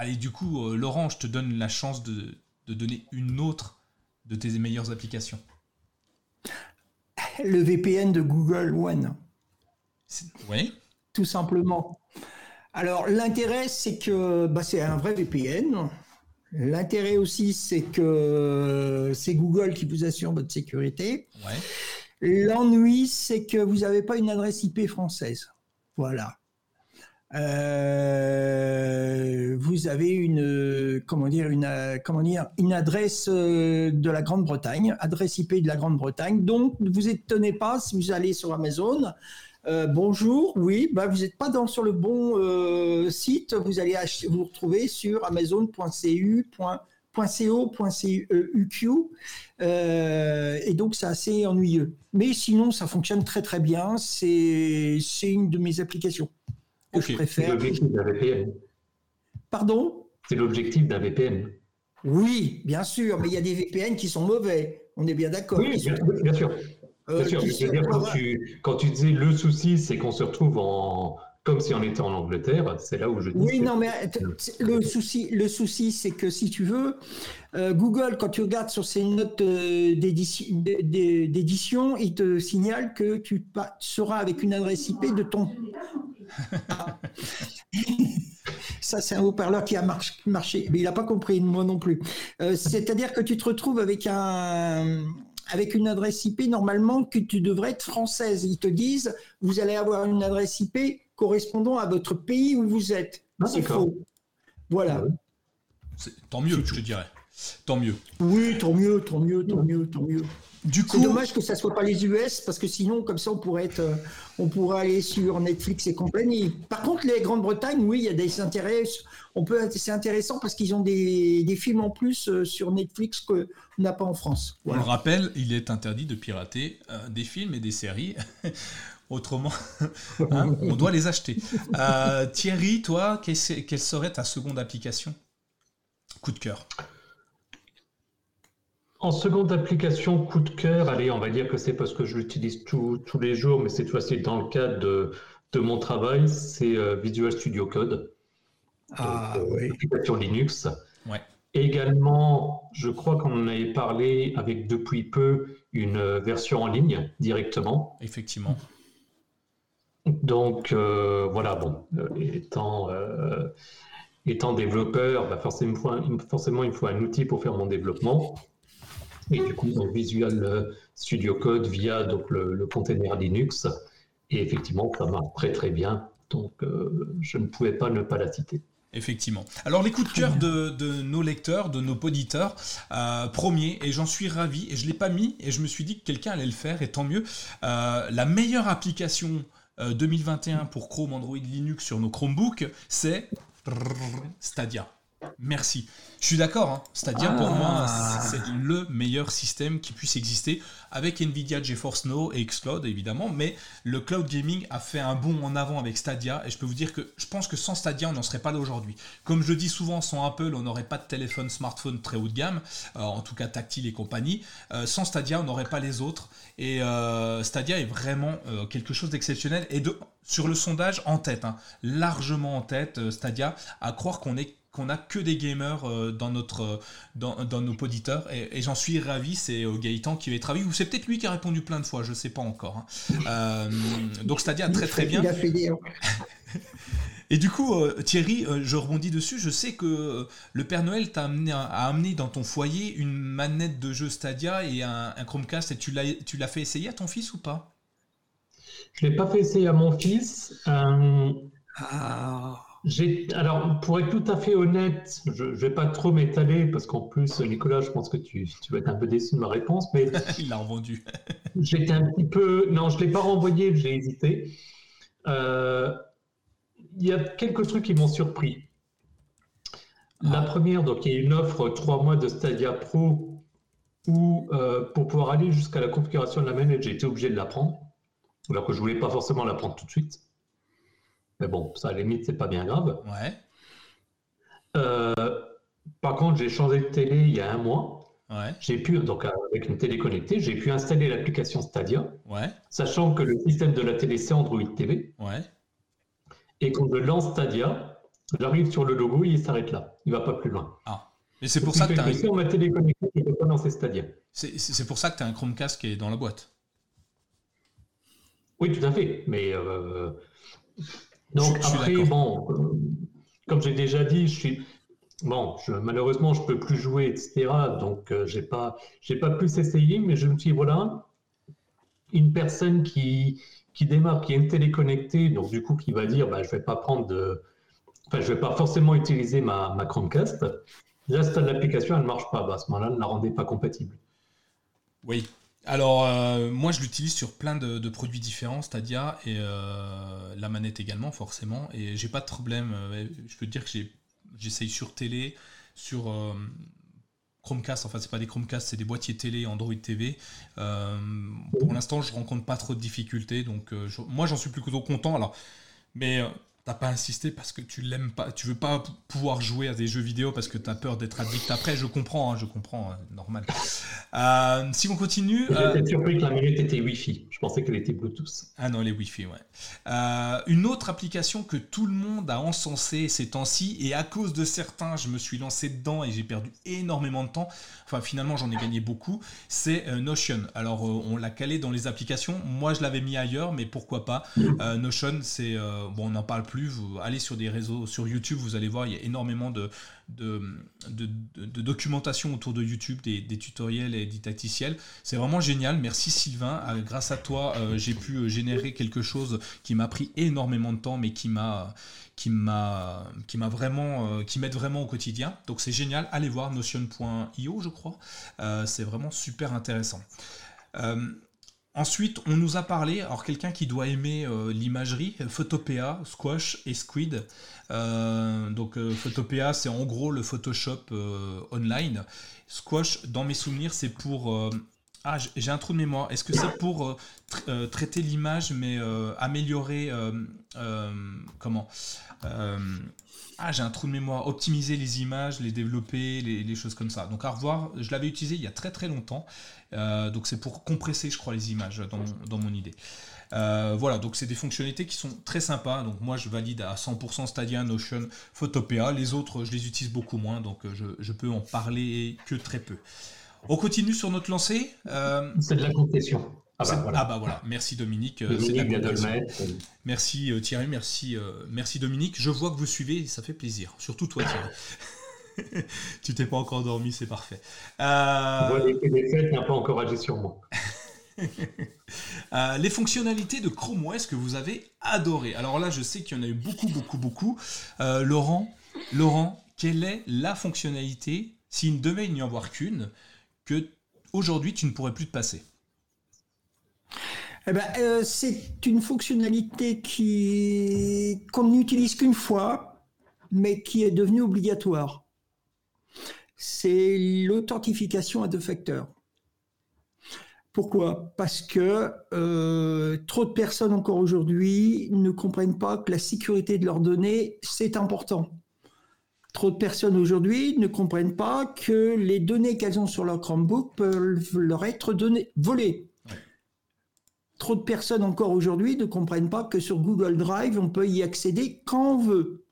allez, du coup, euh, Laurent, je te donne la chance de, de donner une autre de tes meilleures applications. Le VPN de Google One. Oui. Tout simplement. Alors l'intérêt, c'est que bah, c'est un vrai VPN. L'intérêt aussi, c'est que c'est Google qui vous assure votre sécurité. L'ennui, c'est que vous n'avez pas une adresse IP française. Voilà. Euh, vous avez une comment dire une comment dire une adresse euh, de la Grande-Bretagne, adresse IP de la Grande-Bretagne. Donc, ne vous étonnez pas si vous allez sur Amazon euh, bonjour, oui, bah, vous n'êtes pas dans, sur le bon site, vous allez vous retrouver sur amazon.cu.co.uq euh, et donc c'est assez ennuyeux. Mais sinon, ça fonctionne très très bien. C'est une de mes applications que je préfère. C'est l'objectif d'un VPN. Pardon? C'est l'objectif d'un VPN. Oui, bien sûr, mais il y a des VPN qui sont mauvais. On est bien d'accord. Oui, bien sûr. Euh, Bien sûr, dire, quand tu, quand tu disais le souci, c'est qu'on se retrouve en, comme si on était en Angleterre, c'est là où je dis. Oui, non, mais le souci, le souci, c'est que si tu veux, euh, Google, quand tu regardes sur ses notes euh, d'édition, il te signale que tu seras avec une adresse IP de ton. Ça, c'est un haut-parleur qui a marché, mais il n'a pas compris, moi non plus. C'est-à-dire que tu te retrouves avec un avec une adresse IP normalement que tu devrais être française. Ils te disent, vous allez avoir une adresse IP correspondant à votre pays où vous êtes. Ah, c'est faux. Voilà. Tant mieux, je te dirais. Tant mieux. Oui, tant mieux, tant mieux, tant mieux, tant mieux. Du coup, c'est dommage que ça soit pas les US parce que sinon, comme ça, on pourrait être, euh, on pourrait aller sur Netflix et compagnie. Par contre, les Grande-Bretagne, oui, il y a des intérêts. On peut, c'est intéressant parce qu'ils ont des, des, films en plus euh, sur Netflix que n'a pas en France. On le rappelle, il est interdit de pirater des films et des séries. Autrement, hein, on doit les acheter. Thierry, toi, quelle serait ta seconde application? Coup de cœur. En seconde application, coup de cœur, allez, on va dire que c'est parce que je l'utilise tous les jours, mais cette fois-ci dans le cadre de, de mon travail, c'est euh, Visual Studio Code. Ah euh, oui. Application Linux. Ouais. Également, je crois qu'on en avait parlé avec depuis peu une euh, version en ligne directement. Effectivement. Donc voilà, bon, étant étant développeur, bah forcément, forcément, il faut un outil pour faire mon développement. Et du coup, Visual euh, Studio Code via donc, le, container Linux. Et effectivement, ça marche très très bien. Donc, euh, je ne pouvais pas ne pas la citer. Effectivement. Alors les coups de cœur de, nos lecteurs, de nos auditeurs, euh, premier, et j'en suis ravi, et je ne l'ai pas mis, et je me suis dit que quelqu'un allait le faire, et tant mieux, la meilleure application 2021 pour Chrome, Android, Linux sur nos Chromebooks, c'est Stadia. Merci. Je suis d'accord, hein. Stadia pour moi ah. c'est le meilleur système qui puisse exister avec Nvidia GeForce Now et Xcloud évidemment, mais le cloud gaming a fait un bond en avant avec Stadia et je peux vous dire que je pense que sans Stadia on n'en serait pas là aujourd'hui. Comme je dis souvent, sans Apple on n'aurait pas de téléphone smartphone très haut de gamme, euh, en tout cas tactile et compagnie. Euh, sans Stadia on n'aurait pas les autres et euh, Stadia est vraiment quelque chose d'exceptionnel et de, sur le sondage en tête, hein. largement en tête Stadia, à croire qu'on est qu'on a que des gamers euh, dans notre euh, dans, dans nos auditeurs et, j'en suis ravi c'est euh, Gaëtan qui va être ravi. Ou c'est peut-être lui qui a répondu plein de fois je sais pas encore hein. donc c'est-à-dire très très bien. Et du coup Thierry je rebondis dessus. Je sais que le Père Noël t'a amené a amené dans ton foyer une manette de jeu Stadia et un, Chromecast. Et tu l'as tu l'as fait essayer à ton fils ou pas? Je l'ai pas fait essayer à mon fils ah alors, pour être tout à fait honnête, je ne vais pas trop m'étaler parce qu'en plus, Nicolas, je pense que tu, tu, vas être un peu déçu de ma réponse. Mais Il l'a revendu. J'étais un petit peu. Non, je ne l'ai pas renvoyé, j'ai hésité. Euh, il y a quelques trucs qui m'ont surpris. La ah. première, donc il y a une offre trois mois de Stadia Pro où euh, pour pouvoir aller jusqu'à la configuration de la manette, j'ai été obligé de la prendre, alors que je ne voulais pas forcément la prendre tout de suite. Mais bon, ça à la limite, c'est pas bien grave. Ouais. Euh, par contre, j'ai changé de télé il y a un mois. Ouais. J'ai pu, donc avec une télé connectée, j'ai pu installer l'application Stadia, ouais. sachant que le système de la télé, c'est Android TV. Ouais. Et quand je lance Stadia, j'arrive sur le logo, il s'arrête là. Il va pas plus loin. Ah. Mais c'est pour ça que tu as un... Sur ma télé connectée, je ne peux pas lancer Stadia. C'est pour ça que tu as un Chromecast qui est dans la boîte. Oui, tout à fait. Mais euh, donc après, bon, euh, comme j'ai déjà dit, je suis bon, je, malheureusement, je peux plus jouer, etc. Donc euh, j'ai pas, j'ai pas pu essayer, mais je me suis dit, voilà, une personne qui qui démarre, qui est une télé connectée, donc du coup qui va dire, bah, je vais pas prendre de, enfin, je vais pas forcément utiliser ma, ma Chromecast. J'installe l'application, elle ne marche pas. Bah, à ce moment-là, ne la rendez pas compatible. Oui, alors, euh, moi, je l'utilise sur plein de, produits différents, Stadia, et euh, la manette également, forcément. Et j'ai pas de problème. Euh, je peux te dire que j'essaye sur télé, sur Chromecast. Enfin, c'est pas des Chromecast, c'est des boîtiers télé, Android TV. pour l'instant, je rencontre pas trop de difficultés. Donc, moi, j'en suis plutôt content. Alors, mais t'as pas insisté parce que tu l'aimes pas, tu veux pas pouvoir jouer à des jeux vidéo parce que tu as peur d'être addict après. Je comprends, hein, je comprends, hein, normal. Euh, si on continue. J'étais euh, surpris que la minute était Wi-Fi. Je pensais qu'elle était Bluetooth. Ah non, les Wi-Fi, ouais. Euh, une autre application que tout le monde a encensé ces temps-ci et à cause de certains, je me suis lancé dedans et j'ai perdu énormément de temps. Enfin, finalement, j'en ai gagné beaucoup. C'est Notion. Alors, on l'a calé dans les applications. Moi, je l'avais mis ailleurs, mais pourquoi pas. Notion, c'est bon, on n'en parle Vous allez sur des réseaux, sur YouTube, vous allez voir, il y a énormément de, de, de, documentation autour de YouTube, des, tutoriels et des tacticiels. C'est vraiment génial. Merci Sylvain. Euh, grâce à toi, euh, j'ai pu euh, générer quelque chose qui m'a pris énormément de temps, mais qui m'a qui m'a qui m'a vraiment qui m'aide vraiment au quotidien. Donc c'est génial. Allez voir notion.io, je crois. c'est vraiment super intéressant. Ensuite, on nous a parlé, alors quelqu'un qui doit aimer l'imagerie, Photopea, Squash et Squid. donc Photopea, c'est en gros le Photoshop online. Squash, dans mes souvenirs, c'est pour ah, j'ai un trou de mémoire. Est-ce que c'est pour euh, euh, traiter l'image, mais euh, améliorer. comment Ah, j'ai un trou de mémoire. Optimiser les images, les développer, les, choses comme ça. Donc, à revoir. Je l'avais utilisé il y a très très longtemps. donc, c'est pour compresser, je crois, les images dans mon, idée. voilà, donc c'est des fonctionnalités qui sont très sympas. Donc moi je valide à 100% Stadia, Notion, Photopea. Les autres, je les utilise beaucoup moins, donc je, je peux en parler que très peu. On continue sur notre lancée. Euh, c'est de la concession. Ah bah, voilà. ah bah, voilà. merci Dominique. Euh, merci euh, Thierry, merci, merci Dominique. Je vois que vous suivez, ça fait plaisir. Surtout toi Thierry. tu t'es pas encore dormi, c'est parfait. Euh... N'a pas encore agi sur moi. les fonctionnalités de Chrome OS que vous avez adoré. Alors là, je sais qu'il y en a eu beaucoup, beaucoup, beaucoup. Laurent, Laurent, quelle est la fonctionnalité, s'il ne devait n'y en avoir qu'une, aujourd'hui tu ne pourrais plus te passer eh ben, euh, c'est une fonctionnalité qui qu'on n'utilise qu'une fois, mais qui est devenue obligatoire. C'est l'authentification à deux facteurs. Pourquoi? Parce que euh, trop de personnes encore aujourd'hui ne comprennent pas que la sécurité de leurs données, c'est important. Trop de personnes aujourd'hui ne comprennent pas que les données qu'elles ont sur leur Chromebook peuvent leur être données, volées. Trop de personnes encore aujourd'hui ne comprennent pas que sur Google Drive, on peut y accéder quand on veut.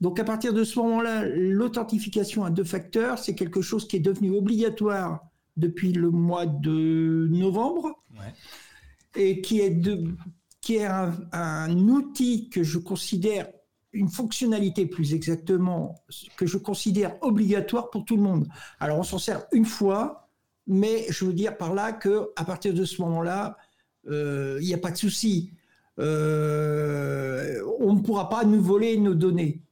Donc à partir de ce moment-là, l'authentification à deux facteurs, c'est quelque chose qui est devenu obligatoire depuis le mois de novembre et qui est, de, qui est un outil que je considère une fonctionnalité plus exactement que je considère obligatoire pour tout le monde. Alors on s'en sert une fois, mais je veux dire par là que à partir de ce moment-là, euh, il n'y a pas de souci. Euh, on ne pourra pas nous voler nos données.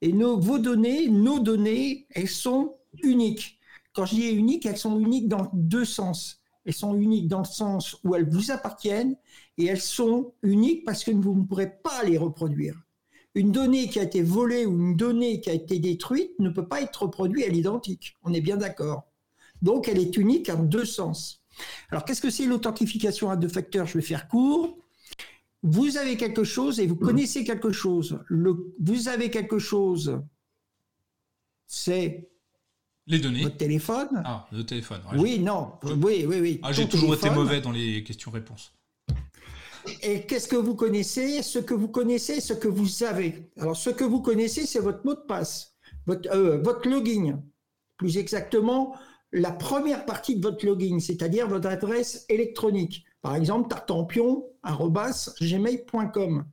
Et nos, vos données, nos données, elles sont uniques. Quand je dis uniques, elles sont uniques dans deux sens. Elles sont uniques dans le sens où elles vous appartiennent et elles sont uniques parce que vous ne pourrez pas les reproduire une donnée qui a été volée ou une donnée qui a été détruite ne peut pas être reproduite à l'identique. On est bien d'accord. Donc, elle est unique en deux sens. Alors, qu'est-ce que c'est l'authentification à deux facteurs? Je vais faire court. Vous avez quelque chose et vous connaissez quelque chose. vous avez quelque chose, c'est les données. Votre téléphone. Ah, le téléphone. oui, non. Oui, oui, oui. Ah, j'ai toujours été mauvais dans les questions-réponses. Et qu'est-ce que vous connaissez? Ce que vous connaissez, ce que vous savez. Alors, ce que vous connaissez, c'est votre mot de passe, votre, euh, votre login. Plus exactement, la première partie de votre login, c'est-à-dire votre adresse électronique. Par exemple, tartampion.gmail.com.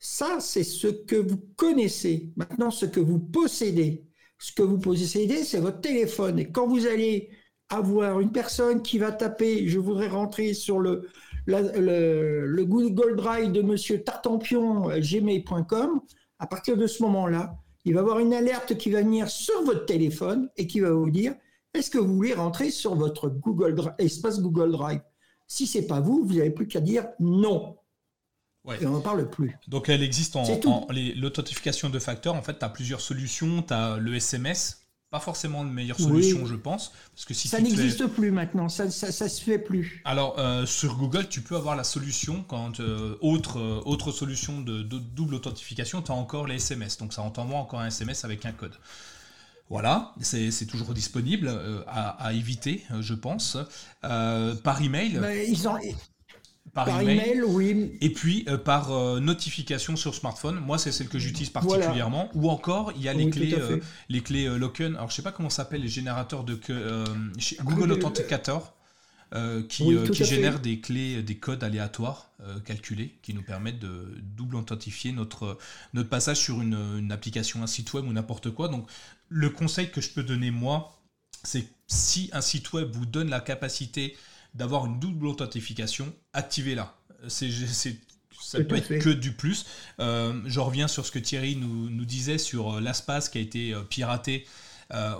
Ça, c'est ce que vous connaissez. Maintenant, ce que vous possédez. Ce que vous possédez, c'est votre téléphone. Et quand vous allez avoir une personne qui va taper, je voudrais rentrer sur le, le, Google Drive de Monsieur Tartampion euh, gmail.com, à partir de ce moment-là, il va avoir une alerte qui va venir sur votre téléphone et qui va vous dire est-ce que vous voulez rentrer sur votre Google Drive, espace Google Drive? Si c'est pas vous, vous n'avez plus qu'à dire non. Et on n'en parle plus. Donc elle existe en, en l'authentification de facteurs. En fait, tu as plusieurs solutions. Tu as le SMS pas forcément une meilleure solution, je pense. Parce que si ça n'existe plus maintenant, ça, ça, se fait plus. Alors, euh, sur Google, tu peux avoir la solution quand euh, autre, euh, autre solution de, double authentification, tu as encore les SMS. Donc, ça t'envoie encore un SMS avec un code. Voilà, c'est toujours disponible à, éviter, je pense. par email. ils ont, par, email, oui. Et puis euh, par euh, notification sur smartphone. Moi, c'est celle que j'utilise particulièrement. Ou encore, il y a les clés, euh, les clés Locken. Alors, je sais pas comment s'appelle les générateurs de Google Authenticator. qui, qui génèrent des clés, des codes aléatoires calculés qui nous permettent de double authentifier notre, notre passage sur une, une application, un site web ou n'importe quoi. Donc, le conseil que je peux donner moi, c'est si un site web vous donne la capacité d'avoir une double authentification, activez-la. C'est, ça peut être que du plus. Euh, je reviens sur ce que Thierry nous, nous disait sur euh, l'Aspas qui a été euh, piraté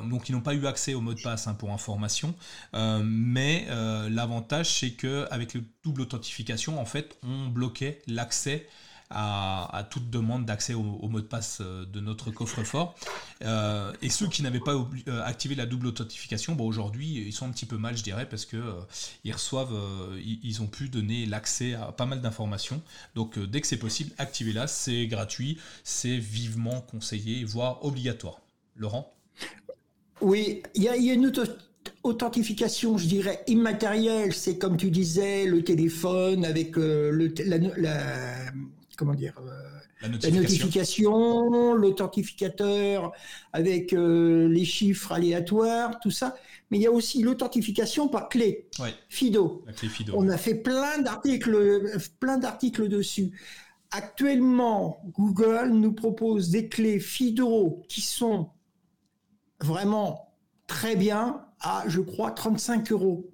donc ils n'ont pas eu accès au mot de passe hein, pour information. mais l'avantage, c'est que avec le double authentification, en fait, on bloquait l'accès à, toute demande d'accès au, mot de passe euh, de notre coffre-fort. Euh, et ceux qui n'avaient pas euh, activé la double authentification, bon, aujourd'hui, ils sont un petit peu mal, je dirais, parce que ils reçoivent, ils, ont pu donner l'accès à pas mal d'informations. Donc, dès que c'est possible, activez-la, c'est gratuit, c'est vivement conseillé, voire obligatoire. Laurent? Oui, il y, a une authentification, je dirais, immatérielle. C'est comme tu disais, le téléphone avec la, comment dire, euh, la notification, l'authentificateur avec euh, les chiffres aléatoires, tout ça. Mais il y a aussi l'authentification par clé, FIDO. On a fait plein d'articles, plein d'articles dessus. Actuellement, Google nous propose des clés FIDO qui sont vraiment très bien à, je crois, 35 euros.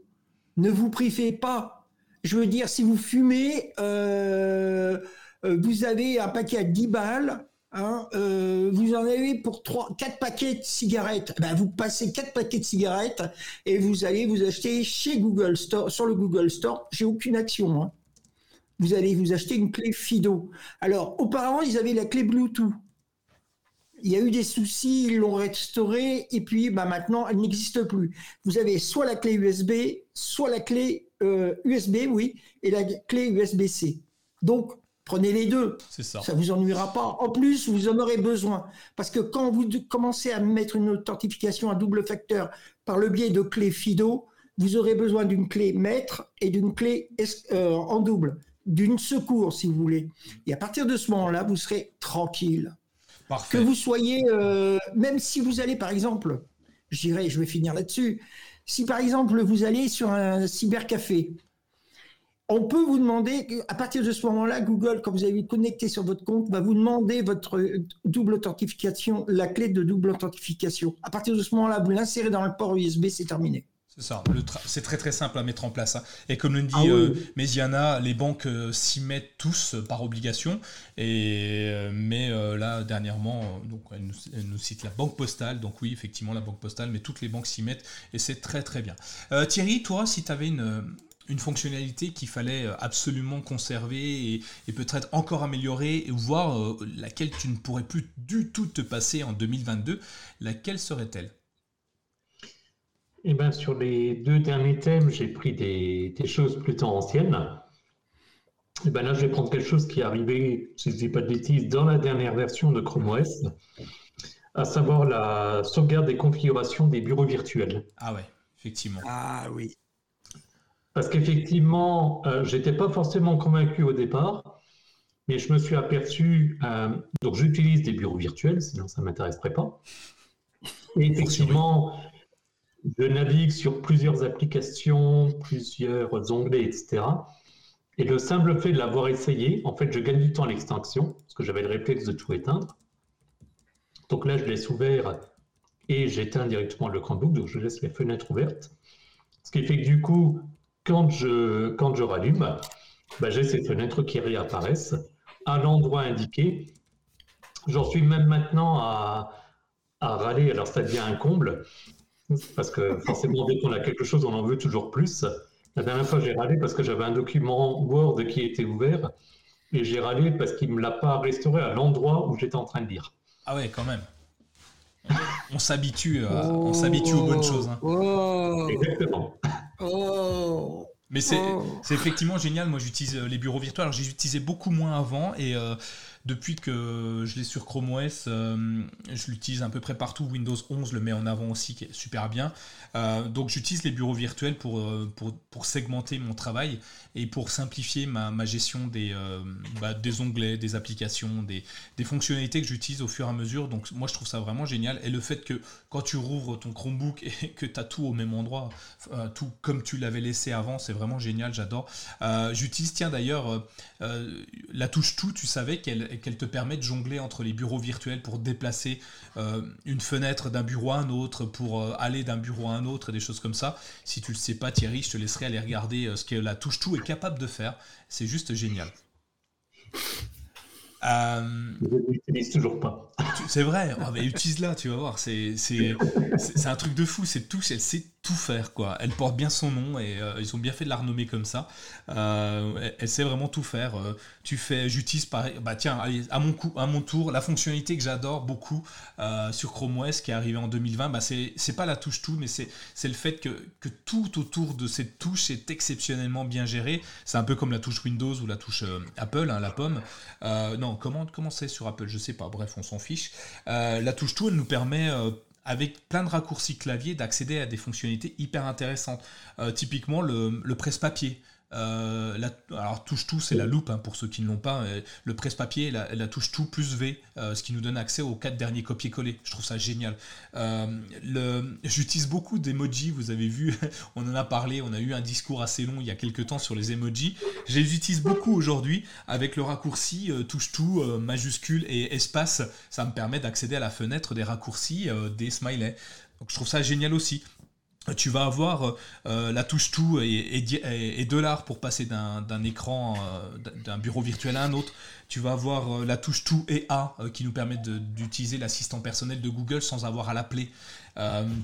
Ne vous privez pas. Je veux dire, si vous fumez, euh, euh, vous avez un paquet à 10 balles, hein, euh, vous en avez pour 3, 4 paquets de cigarettes. Ben, vous passez 4 paquets de cigarettes et vous allez vous acheter chez Google Store, sur le Google Store. J'ai aucune action. Hein. Vous allez vous acheter une clé FIDO. Alors, auparavant, ils avaient la clé Bluetooth. Il y a eu des soucis, ils l'ont restaurée et puis bah, maintenant, elle n'existe plus. Vous avez soit la clé USB, soit la clé USB, euh, oui, et la clé USB-C. Donc, Prenez les deux. Ça. ça vous ennuiera pas. En plus, vous en aurez besoin. Parce que quand vous commencez à mettre une authentification à double facteur par le biais de clés FIDO, vous aurez besoin d'une clé maître et d'une clé euh, en double, d'une secours, si vous voulez. Et à partir de ce moment-là, vous serez tranquille. Que vous soyez, euh, même si vous allez, par exemple, je dirais, je vais finir là-dessus, si par exemple vous allez sur un cybercafé, on peut vous demander, à partir de ce moment-là, Google, quand vous avez connecté sur votre compte, va vous demander votre double authentification, la clé de double authentification. À partir de ce moment-là, vous l'insérez dans le port USB, c'est terminé. C'est ça, c'est très très simple à mettre en place. Hein. Et comme le dit ah euh, Méziana, les banques euh, s'y mettent tous euh, par obligation. Et, mais là, dernièrement, donc, elle nous, cite la banque postale. Donc oui, effectivement, la banque postale, mais toutes les banques s'y mettent et c'est très très bien. Thierry, toi, si tu avais une, une fonctionnalité qu'il fallait euh, absolument conserver et, peut-être encore améliorer, voire euh, laquelle tu ne pourrais plus du tout te passer en 2022, laquelle serait-elle? Eh ben, sur les deux derniers thèmes, j'ai pris des, choses plutôt anciennes. Et eh ben là, je vais prendre quelque chose qui est arrivé, si je ne dis pas de bêtises, dans la dernière version de Chrome OS, à savoir la sauvegarde des configurations des bureaux virtuels. Ah ouais, effectivement. Ah oui. Parce qu'effectivement, euh, je n'étais pas forcément convaincu au départ, mais je me suis aperçu, euh, donc j'utilise des bureaux virtuels, sinon ça ne m'intéresserait pas. Et effectivement, je navigue sur plusieurs applications, plusieurs onglets, etc. Et le simple fait de l'avoir essayé, en fait, je gagne du temps à l'extinction, parce que j'avais le réflexe de tout éteindre. Donc là, je laisse ouvert et j'éteins directement le Chromebook, donc je laisse les fenêtres ouvertes. Ce qui fait que du coup, quand je, quand je rallume, bah, j'ai ces fenêtres qui réapparaissent à l'endroit indiqué. J'en suis même maintenant à, à, râler, alors ça devient un comble, parce que forcément, dès qu'on a quelque chose, on en veut toujours plus. La dernière fois, j'ai râlé parce que j'avais un document Word qui était ouvert, et j'ai râlé parce qu'il ne me l'a pas restauré à l'endroit où j'étais en train de lire. Ah ouais, quand même. On s'habitue, on s'habitue aux bonnes choses. Hein. Oh. Exactement. Oh. Mais oh. c'est effectivement génial. Moi, j'utilise euh, les bureaux virtuels. Alors, j'utilisais beaucoup moins avant et euh, depuis que je l'ai sur Chrome OS, euh, je l'utilise à peu près partout. Windows 11 le met en avant aussi, qui est super bien. Euh, donc j'utilise les bureaux virtuels pour, pour, pour, segmenter mon travail et pour simplifier ma, ma gestion des, bah, des onglets, des applications, des, des fonctionnalités que j'utilise au fur et à mesure. Donc moi je trouve ça vraiment génial. Et le fait que quand tu rouvres ton Chromebook et que tu as tout au même endroit, tout comme tu l'avais laissé avant, c'est vraiment génial, j'adore. J'utilise, tiens d'ailleurs, la touche tout, tu savais qu'elle te permet de jongler entre les bureaux virtuels pour déplacer euh, une fenêtre d'un bureau à un autre, pour euh, aller d'un bureau à un autre, et des choses comme ça. Si tu ne le sais pas, Thierry, je te laisserai aller regarder euh, ce que la touche tout est capable de faire. C'est juste génial. Euh, je l'utilise toujours pas. C'est vrai, oh, utilise-la, tu vas voir. C'est un truc de fou, c'est tout, elle sait tout faire, quoi. Elle porte bien son nom et euh, ils ont bien fait de la renommer comme ça. Euh, elle, sait vraiment tout faire. tu fais, j'utilise pareil. Bah tiens, allez, à mon, coup, à mon tour, la fonctionnalité que j'adore beaucoup sur Chrome OS qui est arrivée en 2020, bah, c'est pas la touche tout, mais c'est le fait que, que, tout autour de cette touche est exceptionnellement bien géré. C'est un peu comme la touche Windows ou la touche Apple, hein, la pomme. non, comment comment c'est sur Apple? Je sais pas. Bref, on s'en fiche. Euh, la touche tout, elle nous permet euh, avec plein de raccourcis clavier d'accéder à des fonctionnalités hyper intéressantes. Euh, typiquement le, le presse-papier. Euh, la, alors touche tout, c'est la loupe hein, pour ceux qui ne l'ont pas. Euh, le presse-papier, la, la, touche tout plus V, euh, ce qui nous donne accès aux quatre derniers copier-coller. Je trouve ça génial. J'utilise beaucoup d'emojis, vous avez vu, on en a parlé, on a eu un discours assez long il y a quelques temps sur les emojis. Je les utilise beaucoup aujourd'hui avec le raccourci touche tout, majuscule et espace. Ça me permet d'accéder à la fenêtre des raccourcis des smileys. Donc je trouve ça génial aussi tu vas avoir euh, la touche tout et, et, dollars pour passer d'un écran, euh, d'un bureau virtuel à un autre. Tu vas avoir euh, la touche tout et A qui nous permet d'utiliser l'assistant personnel de Google sans avoir à l'appeler.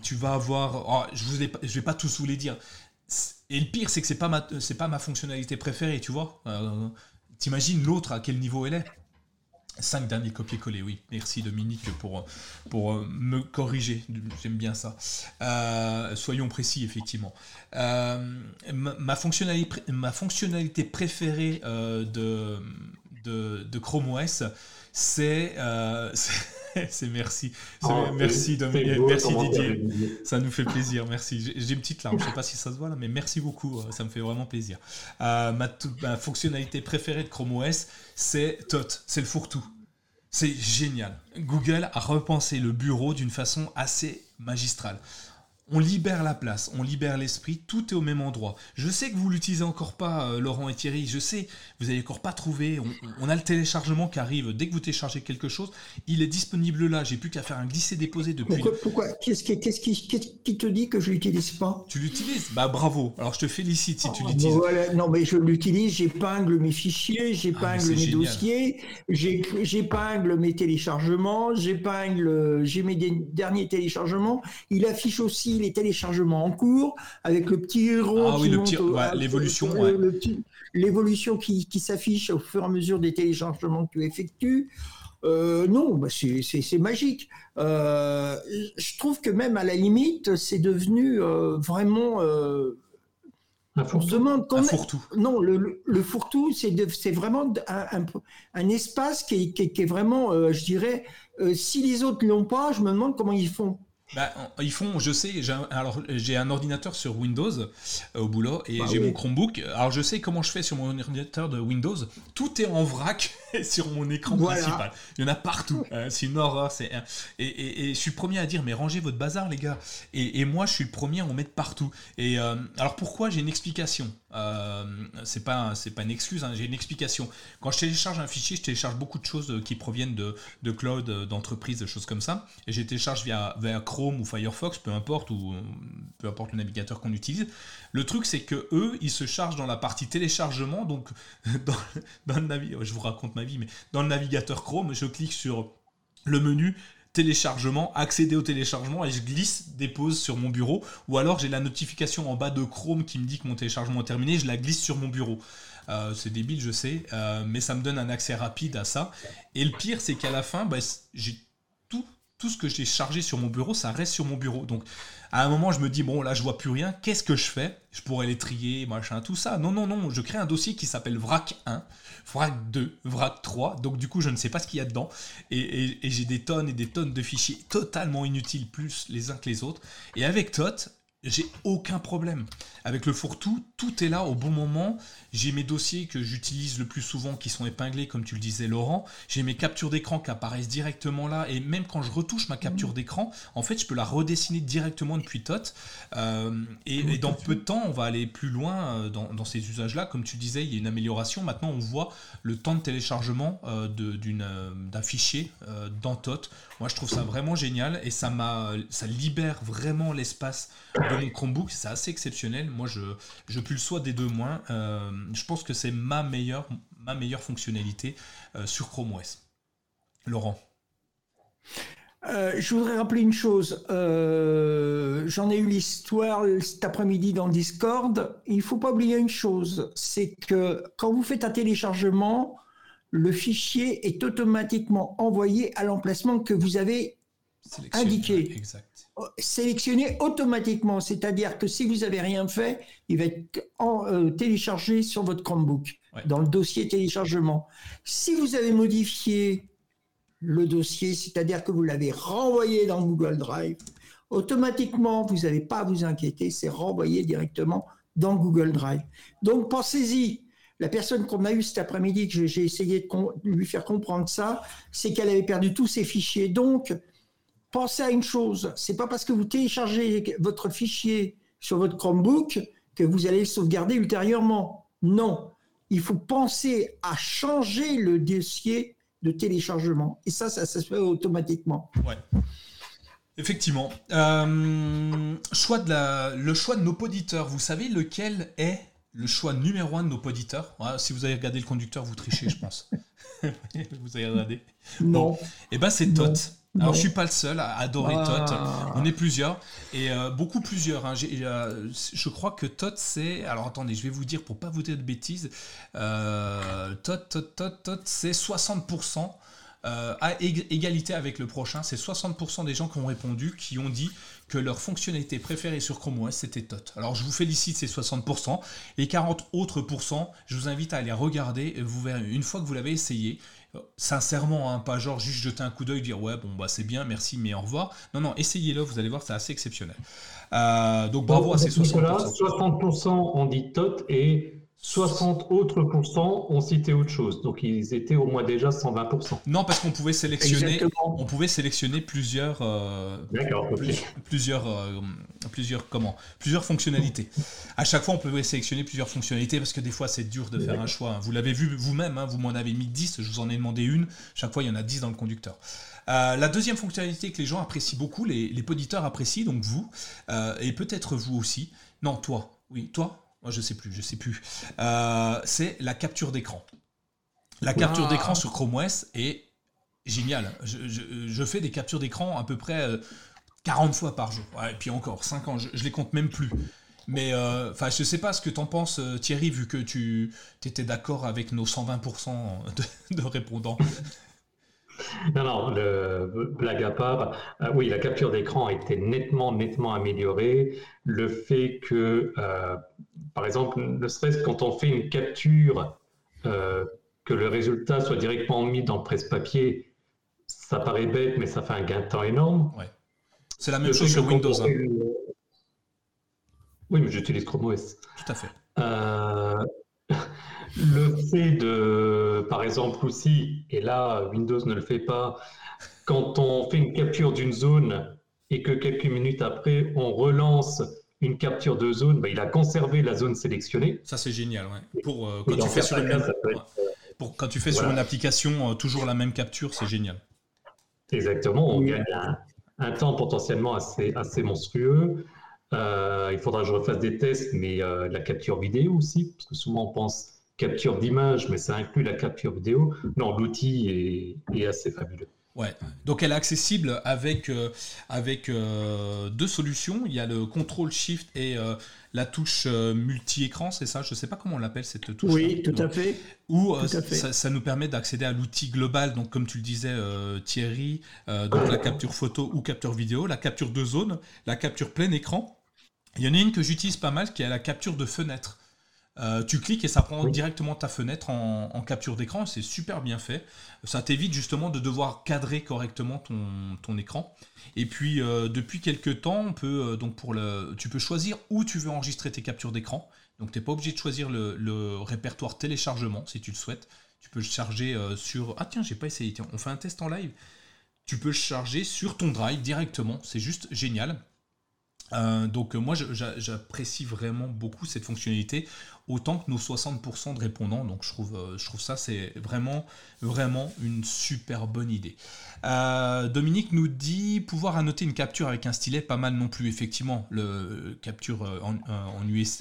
tu vas avoir, oh, je ne vais pas tous vous les dire. Et le pire, c'est que c'est pas pas ma fonctionnalité préférée, tu vois. T'imagines l'autre à quel niveau elle est Cinq derniers copier-coller, oui. Merci Dominique pour, pour euh, me corriger. J'aime bien ça. Euh, soyons précis, effectivement. Euh, ma, fonctionnalité, ma fonctionnalité préférée de, de, Chrome OS, c'est c'est merci. Oh, merci Dominique, merci Didier. Ça nous fait plaisir, merci. J'ai une petite larme, je sais pas si ça se voit là, mais merci beaucoup, ça me fait vraiment plaisir. ma, ma, fonctionnalité préférée de Chrome OS, c'est TOT, c'est le fourre-tout. C'est génial. Google a repensé le bureau d'une façon assez magistrale on libère la place, on libère l'esprit, tout est au même endroit. Je sais que vous l'utilisez encore pas, euh, Laurent et Thierry, je sais, vous n'avez encore pas trouvé, on, a le téléchargement qui arrive, dès que vous téléchargez quelque chose, il est disponible là, j'ai plus qu'à faire un glisser-déposer depuis... Pourquoi, Qu'est-ce qui, qui, te dit que je l'utilise pas? Tu l'utilises? Bah bravo, alors je te félicite si tu oh, l'utilises. non mais je l'utilise, j'épingle mes fichiers, j'épingle ah, mes dossiers, j'épingle mes téléchargements, j'épingle, j'ai mes derniers téléchargements, il affiche aussi les téléchargements en cours, avec le petit rond. Ah oui, l'évolution. L'évolution qui, s'affiche au fur et à mesure des téléchargements que tu effectues. Euh, non, bah, c'est magique. Euh, je trouve que même à la limite, c'est devenu euh, vraiment. un fourre-tout. Non, le, le, fourre-tout, c'est vraiment un, un, espace qui est, qui est vraiment, je dirais, si les autres l'ont pas, je me demande comment ils font. Bah, ils font, je sais, j'ai un, alors j'ai un ordinateur sur Windows euh, au boulot et bah j'ai mon Chromebook. Alors je sais comment je fais sur mon ordinateur de Windows. Tout est en vrac sur mon écran principal. Il y en a partout. Euh, c'est une horreur. C'est et, et, je suis le premier à dire mais rangez votre bazar les gars. Et, moi je suis le premier à en mettre partout. Et euh, alors pourquoi j'ai une explication? C'est pas c'est pas une excuse. Hein, j'ai une explication. Quand je télécharge un fichier, je télécharge beaucoup de choses qui proviennent de, de cloud, d'entreprise, de choses comme ça. Et je télécharge via, via Chrome ou Firefox, peu importe, ou peu importe le navigateur qu'on utilise. Le truc, c'est que eux, ils se chargent dans la partie téléchargement, donc dans, le je vous raconte ma vie, mais dans le navigateur Chrome, je clique sur le menu téléchargement, accéder au téléchargement et je glisse, dépose sur mon bureau. Ou alors j'ai la notification en bas de Chrome qui me dit que mon téléchargement est terminé, je la glisse sur mon bureau. Euh, c'est débile, je sais, euh, mais ça me donne un accès rapide à ça. Et le pire, c'est qu'à la fin, bah, j'ai tout ce que j'ai chargé sur mon bureau, ça reste sur mon bureau. Donc, à un moment, je me dis, bon, là, je vois plus rien, qu'est-ce que je fais? Je pourrais les trier, machin, tout ça. Non, non, non, je crée un dossier qui s'appelle VRAC 1, VRAC 2, VRAC 3. Donc, du coup, je ne sais pas ce qu'il y a dedans. Et, j'ai des tonnes et des tonnes de fichiers totalement inutiles, plus les uns que les autres. Et avec TOT, j'ai aucun problème. Avec le fourre-tout, tout est là au bon moment. J'ai mes dossiers que j'utilise le plus souvent qui sont épinglés, comme tu le disais, Laurent. J'ai mes captures d'écran qui apparaissent directement là. Et même quand je retouche ma capture mmh. d'écran, en fait, je peux la redessiner directement depuis TOT. Euh, et, dans peu de temps, on va aller plus loin euh, dans, ces usages-là. Comme tu disais, il y a une amélioration. Maintenant, on voit le temps de téléchargement euh, d'un fichier dans TOT. Moi, je trouve ça vraiment génial et ça, ça libère vraiment l'espace de mon Chromebook. C'est assez exceptionnel. Moi, je, je plus le sois des deux moins. Euh, je pense que c'est ma meilleure, ma meilleure fonctionnalité sur Chrome OS. Laurent euh, je voudrais rappeler une chose. Euh, j'en ai eu l'histoire cet après-midi dans Discord. Il ne faut pas oublier une chose, c'est que quand vous faites un téléchargement, le fichier est automatiquement envoyé à l'emplacement que vous avez indiqué. Exact. Sélectionné automatiquement, c'est-à-dire que si vous n'avez rien fait, il va être euh, téléchargé sur votre Chromebook, dans le dossier téléchargement. Si vous avez modifié le dossier, c'est-à-dire que vous l'avez renvoyé dans Google Drive, automatiquement, vous n'avez pas à vous inquiéter, c'est renvoyé directement dans Google Drive. Donc pensez-y. La personne qu'on a eue cet après-midi, que j'ai essayé de, lui faire comprendre ça, c'est qu'elle avait perdu tous ses fichiers. Donc, pensez à une chose, c'est pas parce que vous téléchargez votre fichier sur votre Chromebook que vous allez le sauvegarder ultérieurement. Non, il faut penser à changer le dossier de téléchargement. Et ça, ça, se fait automatiquement. Ouais. Effectivement. Euh, le choix de nos poditeurs, vous savez lequel est le choix numéro un de nos poditeurs Si vous avez regardé le conducteur, vous trichez, je pense. vous avez regardé Non. Et eh ben c'est Tot. Alors, je suis pas le seul à adorer ah. Tot. On est plusieurs. Et euh, beaucoup plusieurs. Hein. Euh, je crois que Tot, c'est. Alors, attendez, je vais vous dire pour pas vous dire de bêtises. Euh, Tot, Tot, Tot, Tot, c'est 60%. Euh, à égalité avec le prochain, c'est 60% des gens qui ont répondu qui ont dit que leur fonctionnalité préférée sur Chrome OS c'était TOT. Alors je vous félicite ces 60%. Les 40 autres pourcents, je vous invite à aller regarder. Vous verrez une fois que vous l'avez essayé, sincèrement, hein, pas genre juste jeter un coup d'œil, dire ouais, bon, bah c'est bien, merci, mais au revoir. Non, non, essayez-le, vous allez voir, c'est assez exceptionnel. Euh, donc bravo à ces 60%. 60% ont dit TOT et 60 autres pourcents ont cité autre chose. Donc ils étaient au moins déjà 120%. Non, parce qu'on pouvait sélectionner, on pouvait sélectionner plusieurs, euh, plusieurs, euh, plusieurs, comment, plusieurs fonctionnalités. À chaque fois, on pouvait sélectionner plusieurs fonctionnalités parce que des fois, c'est dur de faire un choix. Vous l'avez vu vous-même, hein, vous m'en avez mis 10, je vous en ai demandé une. Chaque fois, il y en a 10 dans le conducteur. Euh, la deuxième fonctionnalité que les gens apprécient beaucoup, les, les poditeurs apprécient, donc vous, et peut-être vous aussi. Non, toi. Oui, toi? Moi je sais plus, je sais plus. Euh, c'est la capture d'écran. La capture d'écran sur Chrome OS est géniale. Je, fais des captures d'écran à peu près 40 euh, fois par jour. et puis encore, 5 ans, je, je les compte même plus. Mais euh, enfin, je sais pas ce que tu en penses, Thierry, vu que tu étais d'accord avec nos 120% de répondants. Non, non, le, blague à part, euh, oui, la capture d'écran a été nettement, nettement améliorée. Le fait que, euh, par exemple, ne serait-ce quand on fait une capture, euh, que le résultat soit directement mis dans le presse-papier, ça paraît bête, mais ça fait un gain de temps énorme. Ouais. C'est la même chose sur Windows. Hein. Oui, mais j'utilise Chrome OS. Tout à fait. Le fait de, par exemple aussi, et là Windows ne le fait pas, quand on fait une capture d'une zone et que quelques minutes après on relance une capture de zone, bah, il a conservé la zone sélectionnée. Ça c'est génial, ouais. Pour, euh, quand, tu fais sur une... Pour, quand tu fais sur une application euh, toujours la même capture, c'est génial. Exactement, on gagne un, temps potentiellement assez, assez monstrueux. Euh, il faudra que je refasse des tests, mais la capture vidéo aussi, parce que souvent on pense capture d'image, mais ça inclut la capture vidéo. Non, l'outil est, assez fabuleux. Ouais, donc elle est accessible avec, euh, avec euh, deux solutions. Il y a le contrôle shift et euh, la touche multi-écran, c'est ça? Je ne sais pas comment on l'appelle cette touche. Oui, tout à fait. Ou Ça, nous permet d'accéder à l'outil global, donc comme tu le disais Thierry, donc la capture photo ou capture vidéo, la capture de zone, la capture plein écran. Il y en a une que j'utilise pas mal qui est la capture de fenêtre. Euh, tu cliques et ça prend directement ta fenêtre en, capture d'écran. C'est super bien fait. Ça t'évite justement de devoir cadrer correctement ton, écran. Et puis euh, depuis quelques temps, on peut, euh, donc pour le, tu peux choisir où tu veux enregistrer tes captures d'écran. Donc tu n'es pas obligé de choisir le, répertoire téléchargement si tu le souhaites. Tu peux le charger sur. Ah tiens, j'ai pas essayé. on fait un test en live. Tu peux le charger sur ton drive directement. C'est juste génial. Euh, donc moi j'apprécie vraiment beaucoup cette fonctionnalité autant que nos 60% de répondants. Donc je trouve, euh, je trouve ça c'est vraiment vraiment une super bonne idée. Euh, Dominique nous dit pouvoir annoter une capture avec un stylet pas mal non plus effectivement. Le capture en,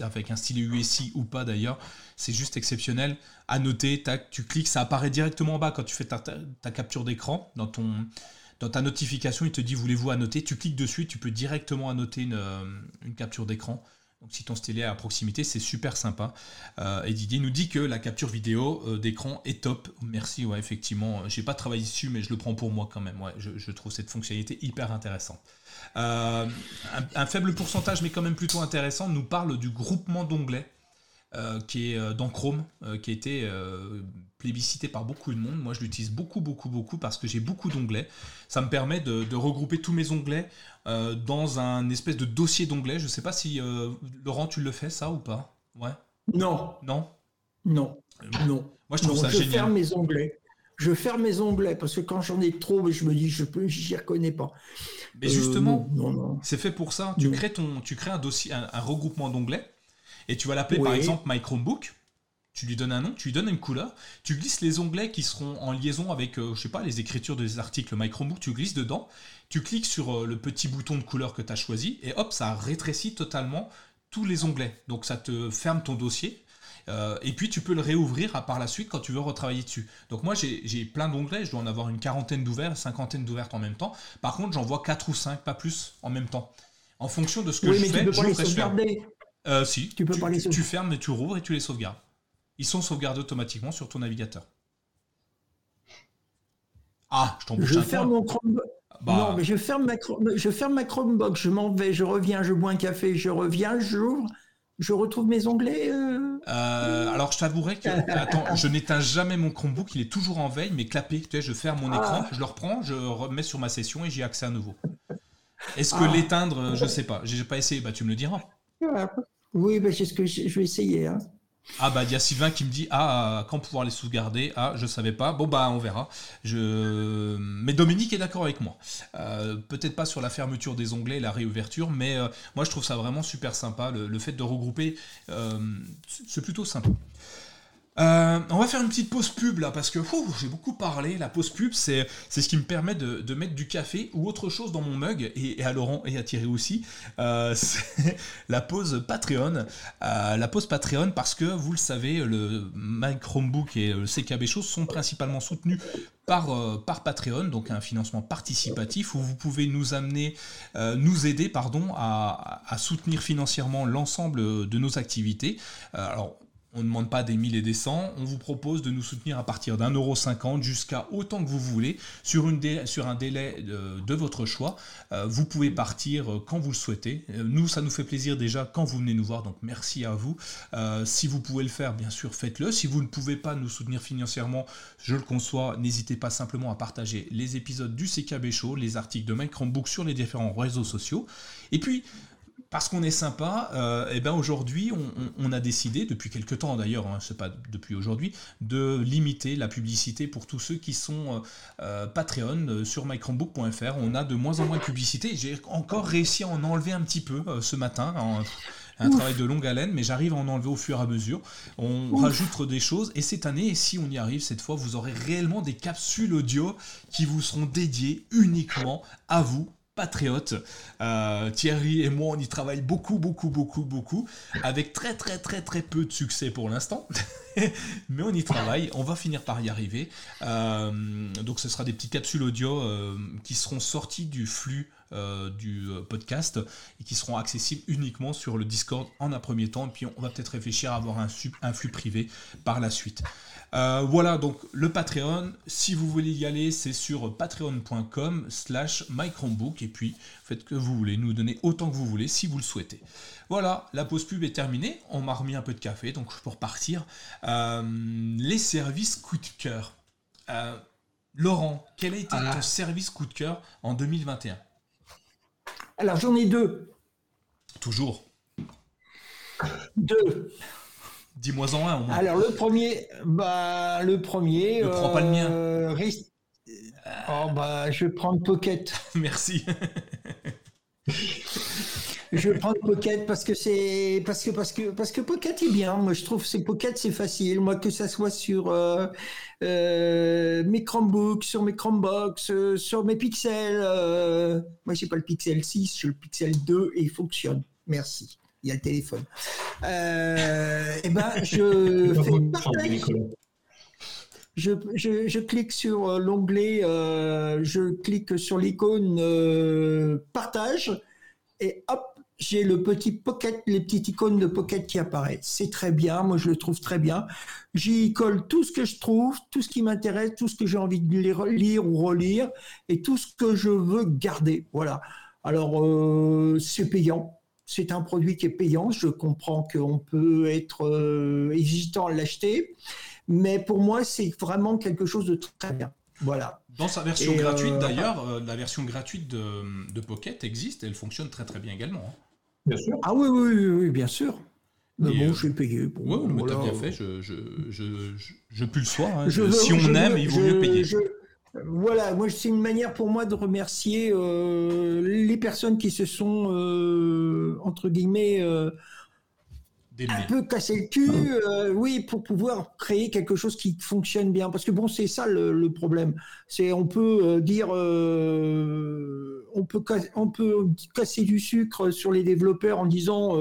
avec un stylet USI ou pas d'ailleurs c'est juste exceptionnel. Annoter tac tu cliques ça apparaît directement en bas quand tu fais ta capture d'écran dans ton dans ta notification, il te dit voulez-vous annoter? Tu cliques dessus, tu peux directement annoter une, euh, capture d'écran. Donc si ton stylet est à proximité, c'est super sympa. Euh, et Didier nous dit que la capture vidéo euh, d'écran est top. Merci, ouais, effectivement. J'ai pas travaillé dessus, mais je le prends pour moi quand même. Je, trouve cette fonctionnalité hyper intéressante. un, faible pourcentage, mais quand même plutôt intéressant, nous parle du groupement d'onglets. qui est dans Chrome, qui été plébiscité par beaucoup de monde. Moi, je l'utilise beaucoup, beaucoup, beaucoup parce que j'ai beaucoup d'onglets. Ça me permet de, regrouper tous mes onglets euh, dans un espèce de dossier d'onglets. Je sais pas si euh, Laurent, tu le fais ça ou pas? Ouais. Non. Non? Non. Non. Moi, je trouve ça génial. Je ferme mes onglets. Je ferme mes onglets parce que quand j'en ai trop, je me dis, je peux, j'y reconnais pas. Mais justement, euh, c'est fait pour ça. Tu crées ton, tu crées un dossier, un, regroupement d'onglets et tu vas l'appeler par exemple My Chromebook tu lui donnes un nom, tu lui donnes une couleur, tu glisses les onglets qui seront en liaison avec, euh, je sais pas, les écritures des articles Microbook, tu glisses dedans, tu cliques sur euh, le petit bouton de couleur que tu as choisi, et hop, ça rétrécit totalement tous les onglets. Donc ça te ferme ton dossier, euh, et puis tu peux le réouvrir à par la suite quand tu veux retravailler dessus. Donc moi j'ai plein d'onglets, je dois en avoir une quarantaine d'ouverts, cinquantaine d'ouvertes en même temps. Par contre j'en vois 4 ou 5, pas plus, en même temps. En fonction de ce que je fais, je les si, tu, peux pas les tu fermes et tu rouvres et tu les sauvegardes ils sont sauvegardés automatiquement sur ton navigateur. Ah, je tombe Je ferme mon Chromebook. Bah. Non, mais je ferme ma, je ferme ma Chromebox, je m'en vais, je reviens, je bois un café, je reviens, j'ouvre, je retrouve mes onglets. Euh... Euh, alors, je t'avouerai que attends, je n'éteins jamais mon Chromebook, il est toujours en veille, mais clapé. Tu sais, je ferme mon écran, ah. je le reprends, je remets sur ma session et j'y ai accès à nouveau. Est-ce que ah. l'éteindre, je sais pas, j'ai pas essayé, bah tu me le diras. Oui, bah, c'est ce que je vais essayer. Hein. Ah bah il y a Sylvain qui me dit ah quand pouvoir les sauvegarder? Ah je savais pas. Bon bah on verra. Mais Dominique est d'accord avec moi. Euh, peut-être pas sur la fermeture des onglets la réouverture mais euh, moi je trouve ça vraiment super sympa le, fait de regrouper euh, c'est plutôt sympa euh, on va faire une petite pause pub là parce que j'ai beaucoup parlé. La pause pub, c'est ce qui me permet de, mettre du café ou autre chose dans mon mug et, à Laurent et à Thierry aussi. Euh, la pause Patreon. Euh, la pause Patreon parce que vous le savez, le My Chromebook et le CKB Show sont principalement soutenus par, par, Patreon, donc un financement participatif où vous pouvez nous amener, nous aider pardon, à, à soutenir financièrement l'ensemble de nos activités. alors on ne demande pas des 1000 et des 100, on vous propose de nous soutenir à partir d'un euro cinquante jusqu'à autant que vous voulez sur, un délai de, votre choix. Euh, vous pouvez partir euh, quand vous le souhaitez. Euh, nous, ça nous fait plaisir déjà quand vous venez nous voir, donc merci à vous. si vous pouvez le faire, bien sûr, faites-le. Si vous ne pouvez pas nous soutenir financièrement, je le conçois, n'hésitez pas simplement à partager les épisodes du CKB Show, les articles de Mike Chromebook sur les différents réseaux sociaux. Et puis, parce qu'on est sympa, euh, et ben aujourd'hui, on, a décidé, depuis quelque temps d'ailleurs, hein, c'est pas depuis aujourd'hui, de limiter la publicité pour tous ceux qui sont euh, euh, Patreon sur mychromebook.fr. On a de moins en moins de publicité. J'ai encore réussi à en enlever un petit peu ce matin. un travail de longue haleine, mais j'arrive à en enlever au fur et à mesure. On rajoute des choses, et cette année, si on y arrive cette fois, vous aurez réellement des capsules audio qui vous seront dédiées uniquement à vous, Euh, Thierry et moi, on y travaille beaucoup, beaucoup, beaucoup, beaucoup, avec très, très, très, très peu de succès pour l'instant. Mais on y travaille, on va finir par y arriver. Euh, donc ce sera des petites capsules audio euh, qui seront sorties du flux du podcast et qui seront accessibles uniquement sur le Discord en un premier temps. Et puis on va peut-être réfléchir à avoir un, un flux privé par la suite. Euh, voilà donc le Patreon. Si vous voulez y aller, c'est sur patreon.com slash mychromebook. Et puis faites que vous voulez, nous donner autant que vous voulez si vous le souhaitez. Voilà, la pause pub est terminée. On m'a remis un peu de café, donc pour partir. Euh, les services coup de cœur. Euh, Laurent, quel a été ah. ton service coup de cœur en 2021 Alors j'en ai deux. Toujours. Deux. Dis-moi en un au moins. Alors le premier, bah le premier. Ne prends pas le mien. Euh, oh bah je vais prendre Pocket. Merci. je prendre Pocket parce que c'est parce que parce que parce que Pocket est bien. Moi, je trouve que Pocket c'est facile. Moi, que ça soit sur euh, euh, mes Chromebooks, sur mes Chromebox, euh, sur mes Pixels. moi, j'ai pas le Pixel 6, j'ai le Pixel 2 et il fonctionne. Merci. Il y a le téléphone. et eh ben, je fais Je, je, je, clique sur l'onglet, je clique sur l'icône partage et hop, j'ai le petit pocket, les petites icônes de pocket qui apparaissent. C'est très bien, moi je le trouve très bien. J'y colle tout ce que je trouve, tout ce qui m'intéresse, tout ce que j'ai envie de lire, ou relire, et tout ce que je veux garder. Voilà. Alors euh, c'est payant. C'est un produit qui est payant. Je comprends qu'on peut être euh, hésitant à l'acheter, mais pour moi c'est vraiment quelque chose de très bien. Voilà. Dans sa version gratuite euh, d'ailleurs, euh, la version gratuite de, Pocket existe et elle fonctionne très très bien également. Bien sûr. Ah oui, oui, oui, bien sûr. Mais bon, euh, je vais payer. oui, mais t'as bien fait, je, je, je, je, le soir. Hein. si on aime, il vaut mieux payer. Voilà, moi c'est une manière pour moi de remercier les personnes qui se sont entre guillemets un peu casser le cul, euh, oui, pour pouvoir créer quelque chose qui fonctionne bien. Parce que bon, c'est ça le, problème. C'est on peut euh, dire, euh, on peut on peut casser du sucre sur les développeurs en disant,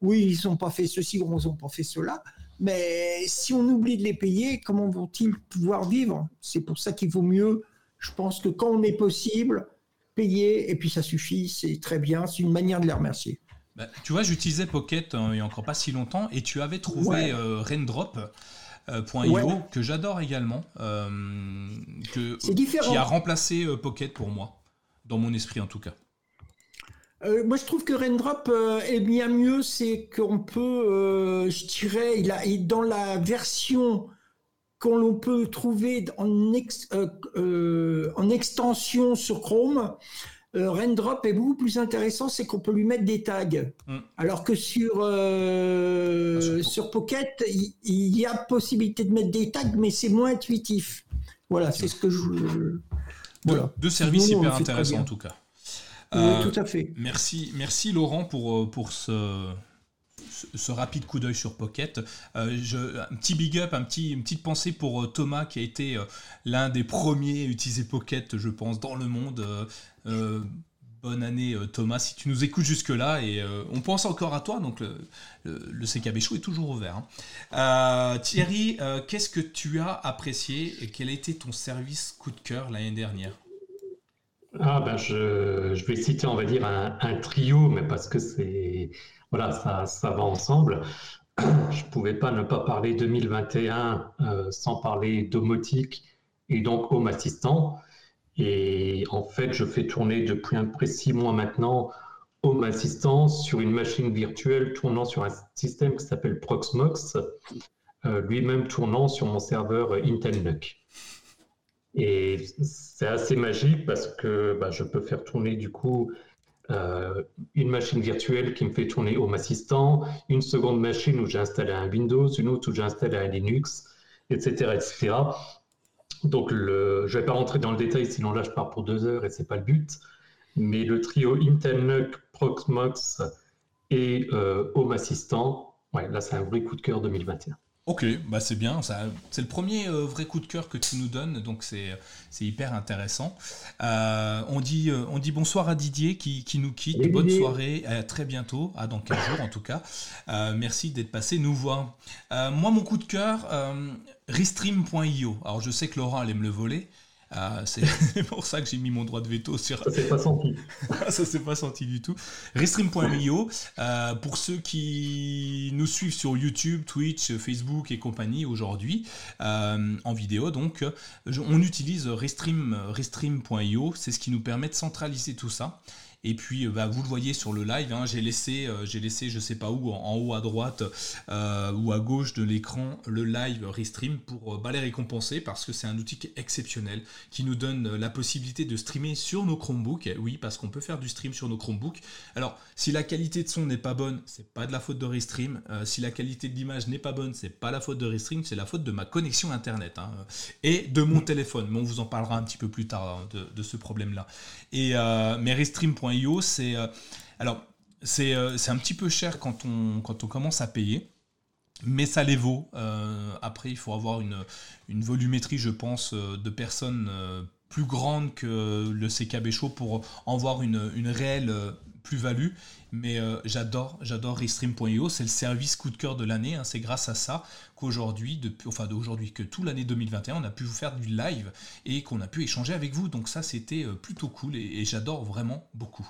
oui, ils n'ont pas fait ceci ou ils n'ont pas fait cela. Mais si on oublie de les payer, comment vont-ils pouvoir vivre? C'est pour ça qu'il vaut mieux, je pense que quand on est possible, payer et puis ça suffit, c'est très bien. C'est une manière de les remercier. Bah, tu vois, j'utilisais Pocket hein, il n'y a encore pas si longtemps et tu avais trouvé euh, Raindrop. Euh, que j'adore également, euh, que, qui a remplacé Pocket pour moi, dans mon esprit en tout cas. moi, je trouve que Raindrop est bien mieux. C'est qu'on peut, je dirais, il a, dans la version qu'on peut trouver en, en extension sur Chrome, euh, Raindrop est beaucoup plus intéressant, c'est qu'on peut lui mettre des tags. Mm. Alors que sur, euh, ah, sur Pocket, il, y, a possibilité de mettre des tags, mais c'est moins intuitif. Voilà, c'est ce que je. Voilà. Deux, services hyper intéressants en tout cas. Oui, euh, tout à fait. Merci, merci Laurent pour, pour ce, ce, rapide coup d'œil sur Pocket. je, un petit big up, un petit, une petite pensée pour Thomas qui a été l'un des premiers à utiliser Pocket, je pense, dans le monde. Euh, bonne année euh, Thomas si tu nous écoutes jusque là et euh, on pense encore à toi donc le, le, CKB Show est toujours ouvert. Hein. Thierry, qu'est-ce que tu as apprécié et quel a été ton service coup de cœur l'année dernière? Ah ben je, vais citer on va dire un, trio mais parce que c'est voilà ça, ça va ensemble. Je pouvais pas ne pas parler 2021 sans parler domotique et donc Home Assistant. Et en fait, je fais tourner depuis un près six mois maintenant Home Assistant sur une machine virtuelle tournant sur un système qui s'appelle Proxmox, euh, lui-même tournant sur mon serveur Intel NUC. Et c'est assez magique parce que bah, je peux faire tourner du coup euh, une machine virtuelle qui me fait tourner Home Assistant, une seconde machine où j'ai installé un Windows, une autre où j'ai installé un Linux, etc., etc. Donc, le, je ne vais pas rentrer dans le détail, sinon là, je pars pour deux heures et ce n'est pas le but. Mais le trio Intel NUC, Proxmox et euh, Home Assistant, là, c'est un vrai coup de cœur 2021. Ok, bah c'est bien, c'est le premier euh, vrai coup de cœur que tu nous donnes, donc c'est hyper intéressant. Euh, on, dit, on dit bonsoir à Didier qui, qui nous quitte, bonne soirée, à très bientôt, à dans 15 jours en tout cas. merci d'être passé nous voir. moi, mon coup de cœur, Restream.io. Alors je sais que Laurent allait me le voler. Euh, c'est pour ça que j'ai mis mon droit de veto sur. Ça s'est pas senti. ça s'est pas senti du tout. Restream.io. Euh, pour ceux qui nous suivent sur YouTube, Twitch, Facebook et compagnie aujourd'hui euh, en vidéo, donc on utilise Restream, Restream.io. C'est ce qui nous permet de centraliser tout ça. Et puis, euh, bah, vous le voyez sur le live, hein, j'ai laissé, euh, j'ai laissé, je sais pas où, en, haut à droite euh, ou à gauche de l'écran, le live Restream pour bah, les récompenser parce que c'est un outil exceptionnel qui nous donne la possibilité de streamer sur nos Chromebooks. Oui, parce qu'on peut faire du stream sur nos Chromebooks. Alors, si la qualité de son n'est pas bonne, c'est pas de la faute de Restream. si la qualité de l'image n'est pas bonne, c'est pas la faute de Restream, c'est la faute de ma connexion internet hein, et de mon téléphone. Mais on vous en parlera un petit peu plus tard hein, de, ce problème-là. Et mais Restream.io c'est. Euh, alors, c'est un petit peu cher quand on, quand on commence à payer mais ça les vaut. après, il faut avoir une, une volumétrie, je pense, de personnes plus grande que le CKB Show pour en voir une, une réelle plus-value. Mais euh, j'adore, j'adore Restream.io, c'est le service coup de cœur de l'année. Hein. C'est grâce à ça qu'aujourd'hui, enfin d'aujourd'hui, que tout l'année 2021, on a pu vous faire du live et qu'on a pu échanger avec vous. Donc ça, c'était euh, plutôt cool et, j'adore vraiment beaucoup.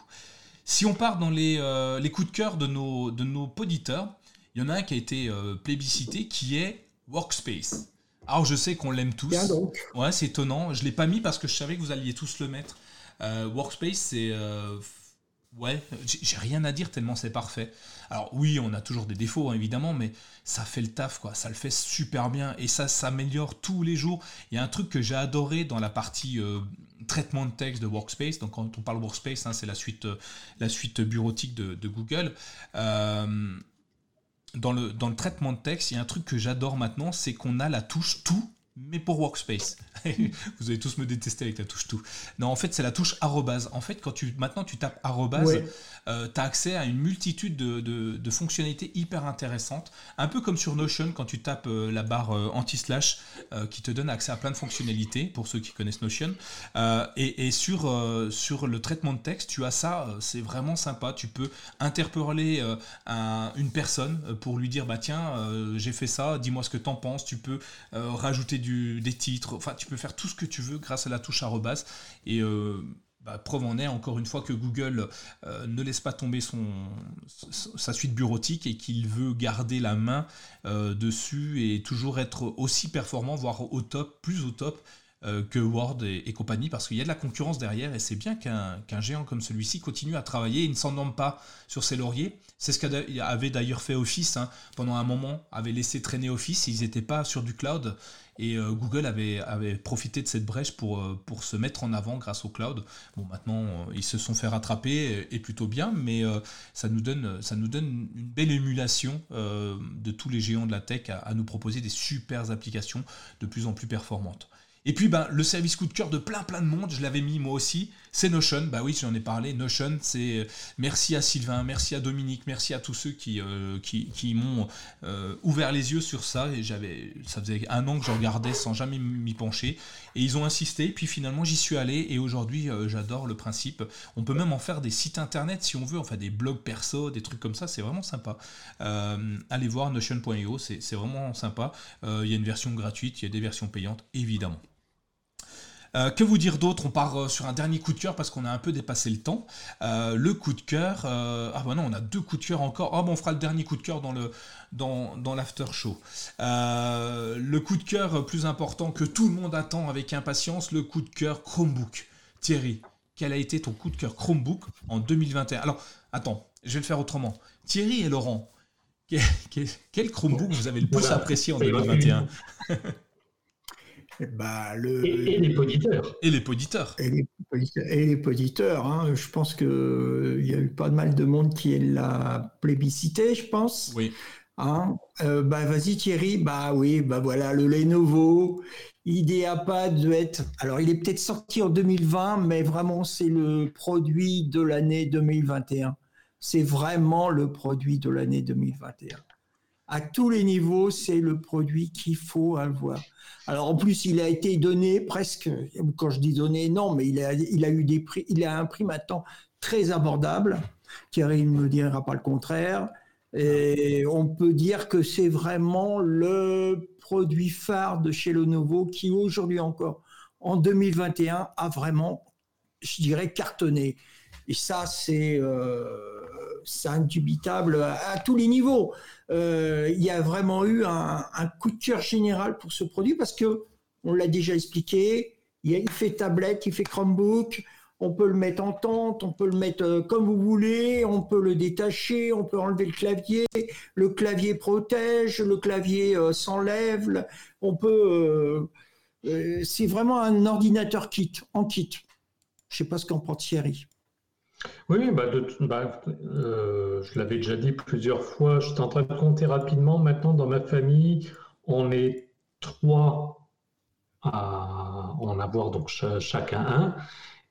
Si on part dans les, euh, les coups de cœur de nos, de nos auditeurs, il y en a un qui a été plébiscité qui est Workspace. Alors je sais qu'on l'aime tous. Ouais, c'est étonnant. Je l'ai pas mis parce que je savais que vous alliez tous le mettre. Workspace, c'est Ouais, j'ai rien à dire tellement c'est parfait. Alors oui, on a toujours des défauts hein, évidemment, mais ça fait le taf quoi, ça le fait super bien et ça s'améliore tous les jours. Il y a un truc que j'ai adoré dans la partie euh, traitement de texte de Workspace. Donc quand on parle Workspace, hein, c'est la suite, euh, la suite bureautique de, Google. Euh, dans le, dans le traitement de texte, il y a un truc que j'adore maintenant, c'est qu'on a la touche tout mais pour Workspace. Vous allez tous me détester avec la touche tout. Non, en fait, c'est la touche arrobase. En fait, quand tu maintenant tu tapes arrobase, euh, tu as accès à une multitude de, fonctionnalités hyper intéressantes. Un peu comme sur Notion, quand tu tapes euh, la barre euh, anti-slash qui te donne accès à plein de fonctionnalités, pour ceux qui connaissent Notion. Et, sur, sur le traitement de texte, tu as ça, c'est vraiment sympa. Tu peux interpeller une personne pour lui dire bah tiens, j'ai fait ça, dis-moi ce que tu en penses. Tu peux rajouter des titres. Enfin, tu peux faire tout ce que tu veux grâce à la touche arrobase. Et euh, bah, preuve en est encore une fois que Google euh, ne laisse pas tomber son, sa suite bureautique et qu'il veut garder la main euh, dessus et toujours être aussi performant, voire au top, plus au top que Word et, compagnie, parce qu'il y a de la concurrence derrière et c'est bien qu'un géant comme celui-ci continue à travailler. Il ne s'endorme pas sur ses lauriers. C'est ce qu'avait d'ailleurs fait Office hein. pendant un moment, avait laissé traîner Office. Ils n'étaient pas sur du cloud et euh, Google avait, avait profité de cette brèche pour, euh, pour se mettre en avant grâce au cloud. Bon, maintenant, euh, ils se sont fait rattraper et, plutôt bien, mais ça, nous donne, ça nous donne une belle émulation de tous les géants de la tech à nous proposer des super applications de plus en plus performantes. Et puis ben, le service coup de cœur de plein plein de monde, je l'avais mis moi aussi, c'est Notion. Bah oui, j'en ai parlé. Notion, c'est euh, merci à Sylvain, merci à Dominique, merci à tous ceux qui, euh, qui, m'ont euh, ouvert les yeux sur ça. Et j'avais, ça faisait un an que je regardais sans jamais m'y pencher. Et ils ont insisté. Puis finalement, j'y suis allé. Et aujourd'hui, j'adore le principe. On peut même en faire des sites internet si on veut, enfin des blogs perso, des trucs comme ça. C'est vraiment sympa. allez voir notion.io, c'est vraiment sympa. Il y a une version gratuite, il y a des versions payantes, évidemment. Euh, que vous dire d'autre? On part euh, sur un dernier coup de cœur parce qu'on a un peu dépassé le temps. Euh, le coup de cœur. ah bah non, on a deux coups de cœur encore. Ah bon, on fera le dernier coup de cœur dans le dans, dans l'after show. le coup de cœur plus important que tout le monde attend avec impatience, le coup de cœur Chromebook. Thierry, quel a été ton coup de cœur Chromebook en 2021 Alors, attends, je vais le faire autrement. Thierry et Laurent, quel, Chromebook vous avez le plus apprécié en 2021 bah, le, et, les poditeurs. Et les poditeurs. Et les, et les poditeurs. Hein. Je pense qu'il il y a eu pas mal de monde qui l'a plébiscité, je pense. Oui. Hein euh, bah, vas-y Thierry, bah oui, bah voilà, le Lenovo IdeaPad doit être. Alors, il est peut-être sorti en 2020, mais vraiment, c'est le produit de l'année 2021. C'est vraiment le produit de l'année 2021 à tous les niveaux, c'est le produit qu'il faut avoir. Alors en plus, il a été donné presque, quand je dis donné, non, mais il a, eu des prix, il a un prix maintenant très abordable. Thierry ne me dira pas le contraire. Et on peut dire que c'est vraiment le produit phare de chez Lenovo qui aujourd'hui encore, en 2021, a vraiment, je dirais, cartonné. Et ça, c'est euh, indubitable à, tous les niveaux. Euh, il y a vraiment eu un, coup de cœur général pour ce produit parce que, on l'a déjà expliqué, il, fait tablette, il fait Chromebook, on peut le mettre en tente, on peut le mettre euh, comme vous voulez, on peut le détacher, on peut enlever le clavier, le clavier protège, le clavier euh, s'enlève, on peut... c'est vraiment un ordinateur kit, en kit. Je sais pas ce qu'en pense Thierry. Oui, bah, bah euh, je l'avais déjà dit plusieurs fois, j'étais en train de compter rapidement. Maintenant, dans ma famille, on est trois à en avoir donc chacun un.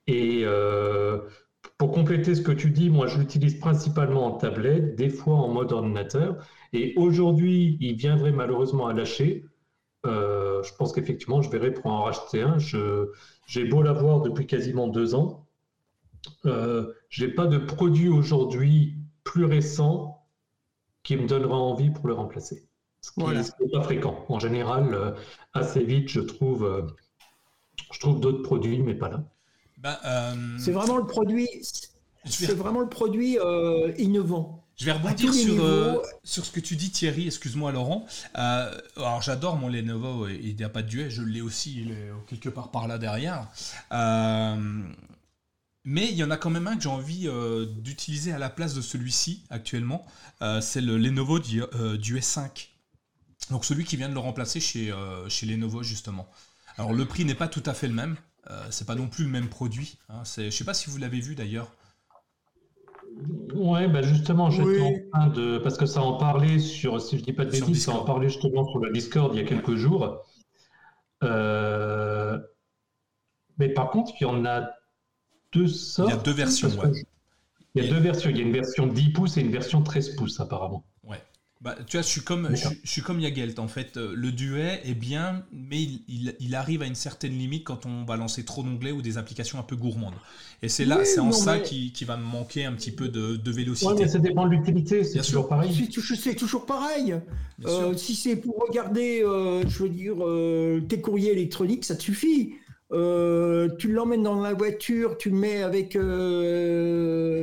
Et euh, pour compléter ce que tu dis, moi je l'utilise principalement en tablette, des fois en mode ordinateur. Et aujourd'hui, il viendrait malheureusement à lâcher. Euh, je pense qu'effectivement, je verrai pour en racheter un. J'ai beau l'avoir depuis quasiment deux ans. Euh, je n'ai pas de produit aujourd'hui plus récent qui me donnera envie pour le remplacer. Ce qui n'est pas fréquent. En général, euh, assez vite, je trouve, je trouve d'autres produits, mais pas là. Ben, c'est vraiment le produit. C'est vraiment le produit innovant. Je vais rebondir sur, euh, sur ce que tu dis Thierry, excuse-moi Laurent. Euh, alors j'adore mon Lenovo, il n'y a pas de duet, je l'ai aussi, il est quelque part par là derrière. Euh, mais il y en a quand même un que j'ai envie d'utiliser à la place de celui-ci actuellement. c'est le Lenovo du, du, S5. Donc celui qui vient de le remplacer chez, chez Lenovo justement. Alors le prix n'est pas tout à fait le même. c'est pas non plus le même produit. Hein. Je ne sais pas si vous l'avez vu d'ailleurs. Ouais, bah justement, j'étais en train de. Parce que ça en parlait sur, si je dis pas de bêtises, ça en parlait justement sur la Discord il y a quelques jours. Euh, mais par contre, il y en a deux sortes. Il y a deux versions, Il y a deux versions. Il y a une version 10 pouces et une version 13 pouces, apparemment. Bah, tu vois, je suis comme, je, suis comme Yagelt en fait. Euh, le duet est bien, mais il, arrive à une certaine limite quand on va lancer trop d'onglets ou des applications un peu gourmandes. Et c'est là, c'est en ça qui, va me manquer un petit peu de, de vélocité. Oui, mais ça dépend de l'utilité, c'est toujours pareil. C'est toujours pareil. Euh, si c'est pour regarder, euh, je veux dire, tes courriers électroniques, ça te suffit. Tu l'emmènes dans la voiture, tu le mets avec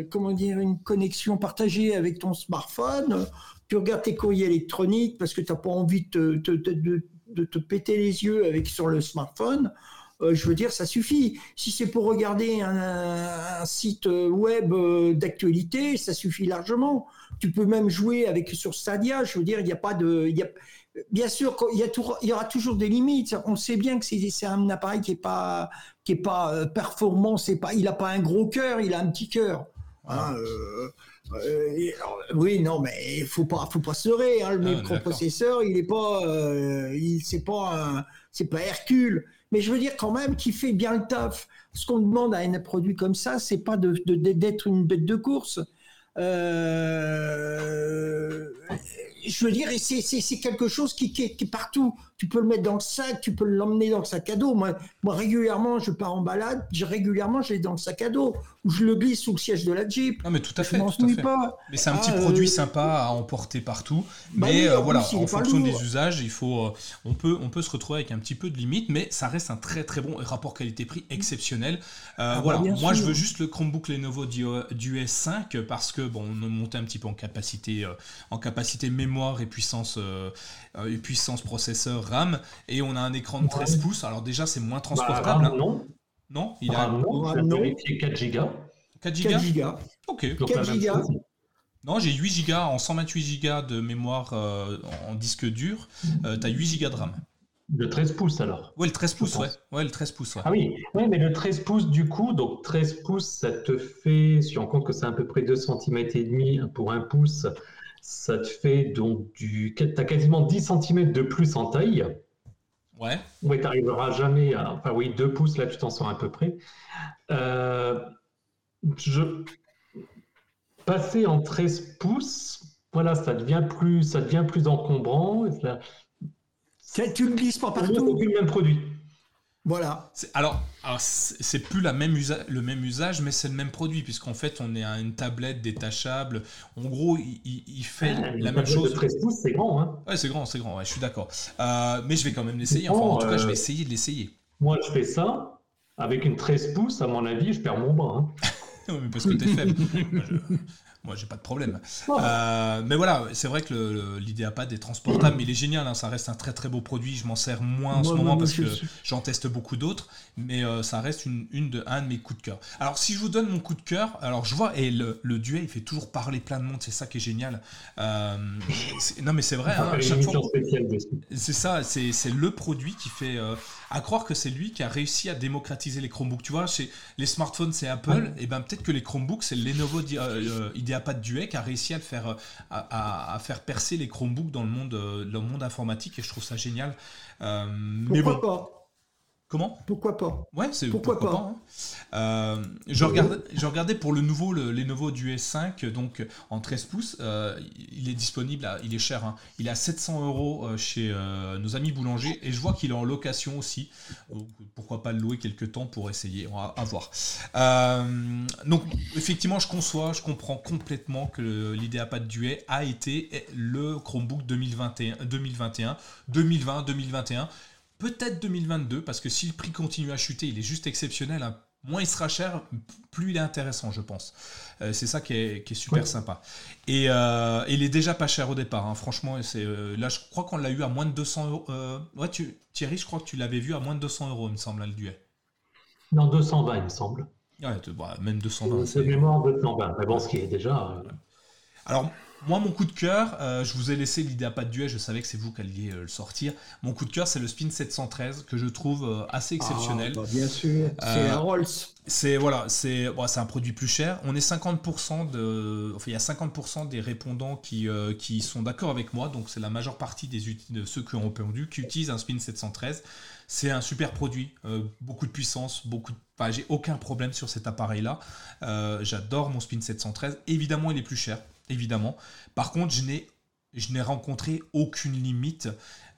comment dire une connexion partagée avec ton smartphone tu regardes tes courriers électroniques parce que tu n'as pas envie de, te péter les yeux avec sur le smartphone. Euh, je veux dire, ça suffit. Si c'est pour regarder un, site web euh, d'actualité, ça suffit largement. Tu peux même jouer avec sur Stadia. Je veux dire, il n'y a pas de, bien sûr, il y, a il y aura toujours des limites. On sait bien que c'est un appareil qui est pas, qui est pas euh, performant. C'est pas, il n'a pas un gros cœur, il a un petit cœur. Hein, euh, oui, non, mais il faut pas, faut pas se leurrer. Hein, le ah, microprocesseur, il est pas, euh, il c'est pas, c'est pas Hercule. Mais je veux dire quand même qu'il fait bien le taf. Ce qu'on demande à un produit comme ça, c'est pas de, d'être une bête de course. Je veux dire, c'est quelque chose qui, qui, est partout. Tu peux le mettre dans le sac, tu peux l'emmener dans le sac à dos. Moi, moi, régulièrement, je pars en balade, régulièrement, je l'ai dans le sac à dos, ou je le glisse sous le siège de la Jeep. Non, mais tout à fait. Mais c'est un petit ah, produit euh, sympa à emporter partout. Bah mais euh, voilà, en fonction des usages, il faut, euh, on, peut, on peut se retrouver avec un petit peu de limite, mais ça reste un très très bon rapport qualité-prix exceptionnel. Ah, bah, voilà, moi je veux juste le Chromebook Lenovo du, du S5 parce que bon, on a monté un petit peu en capacité, en capacité mémoire et puissance, et puissance processeur RAM, et on a un écran de 13 pouces. Alors déjà, c'est moins bah, transportable. Hein. non. Non, il a non, vérifié 4 Go. 4 Go Ok. 4 Go. Non, j'ai 8 Go en 128 Go de mémoire euh, en disque dur. Euh, tu as 8 Go de RAM. Le 13 pouces alors Ouais, le 13 pouces, ouais. ouais. le 13 pouces, ouais. Ah oui, ouais, mais le 13 pouces du coup, donc 13 pouces, ça te fait, si on compte que c'est à peu près 2 cm et demi pour un pouce, ça te fait donc du. Tu as quasiment 10 cm de plus en taille. Ouais. Oui, tu n'arriveras jamais à. Enfin, oui, 2 pouces, là, tu t'en sors à peu près. Euh, je... Passer en 13 pouces, voilà, ça devient plus, ça devient plus encombrant. Tu ne glisses pas partout. C'est le même produit. Voilà. Alors, alors c'est plus la même le même usage, mais c'est le même produit, puisqu'en fait, on est à une tablette détachable. En gros, il, fait ah, la même chose. 13 pouces, c'est grand. Hein ouais, c'est grand, c'est grand, ouais, je suis d'accord. Euh, mais je vais quand même l'essayer. Enfin, en tout cas, je vais euh, essayer de l'essayer. Moi, je fais ça. Avec une 13 pouces, à mon avis, je perds mon bras. Hein. oui, mais parce que t'es faible. Moi, j'ai pas de problème. Euh, mais voilà, c'est vrai que l'IdeaPad est transportable, mais il est génial. Hein, ça reste un très très beau produit. Je m'en sers moins en ce moment parce que j'en teste beaucoup d'autres, mais euh, ça reste une, une, de, un de mes coups de cœur. Alors, si je vous donne mon coup de cœur, alors je vois, et le, le duet, il fait toujours parler plein de monde, c'est ça qui est génial. Euh, non, mais c'est vrai. Hein, c'est ça, c'est le produit qui fait. À croire que c'est lui qui a réussi à démocratiser les Chromebooks. Tu vois, chez les smartphones, c'est Apple, et ben peut-être que les Chromebooks, c'est Lenovo IdeaPad pas de duet qui a réussi à le faire, à, faire percer les Chromebooks dans le monde, euh, le monde informatique et je trouve ça génial. Euh, mais bon. pas? Comment? Pourquoi pas? Ouais, c'est pourquoi, pas? hein. Euh, je, regardais, je regardais pour le nouveau, le Lenovo du S5, donc en 13 pouces. euh, il est disponible, à- il est cher. hein. Il est à 700 euros euh, chez euh, nos amis boulangers et je vois qu'il est en location aussi. Donc pourquoi pas le louer quelques temps pour essayer On va à voir. Donc effectivement, je conçois, je comprends complètement que l'IdeaPad Duet a été le Chromebook 2021, 2021, 2020, 2021 peut-être 2022, parce que si le prix continue à chuter, il est juste exceptionnel. hein. Moins il sera cher, plus il est intéressant, je pense. Euh, c'est ça qui est, qui est super Ouais. sympa. Et euh, il est déjà pas cher au départ. hein. Franchement, c'est euh, là, je crois qu'on l'a eu à moins de 200 euros. Ouais, tu, Thierry, je crois que tu l'avais vu à moins de 200 euros, il me semble, hein, le duet. Non, 220, il me semble. Ouais, bah, même 220. De c'est- mémoire, 220. Mais bon, ce qui est déjà. Alors, moi, mon coup de cœur, euh, je vous ai laissé l'idée à pas de duet, je savais que c'est vous qui alliez euh, le sortir. Mon coup de cœur, c'est le Spin 713, que je trouve euh, assez exceptionnel. Ah, bah, bien sûr, c'est un Rolls. C'est voilà, c'est bon, c'est un produit plus cher. On est 50% de, enfin il y a 50% des répondants qui, qui sont d'accord avec moi, donc c'est la majeure partie des de ceux qui ont répondu qui utilisent un Spin 713. C'est un super produit, beaucoup de puissance, beaucoup. De... J'ai aucun problème sur cet appareil-là. Euh, J'adore mon Spin 713. Évidemment, il est plus cher, évidemment. Par contre, je n'ai je n'ai rencontré aucune limite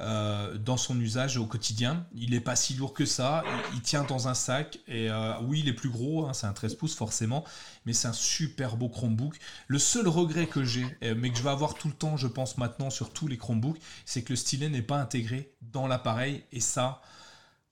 euh, dans son usage au quotidien. Il n'est pas si lourd que ça, il, il tient dans un sac, et euh, oui, il est plus gros, hein, c'est un 13 pouces forcément, mais c'est un super beau Chromebook. Le seul regret que j'ai, euh, mais que je vais avoir tout le temps, je pense maintenant sur tous les Chromebooks, c'est que le stylet n'est pas intégré dans l'appareil, et ça...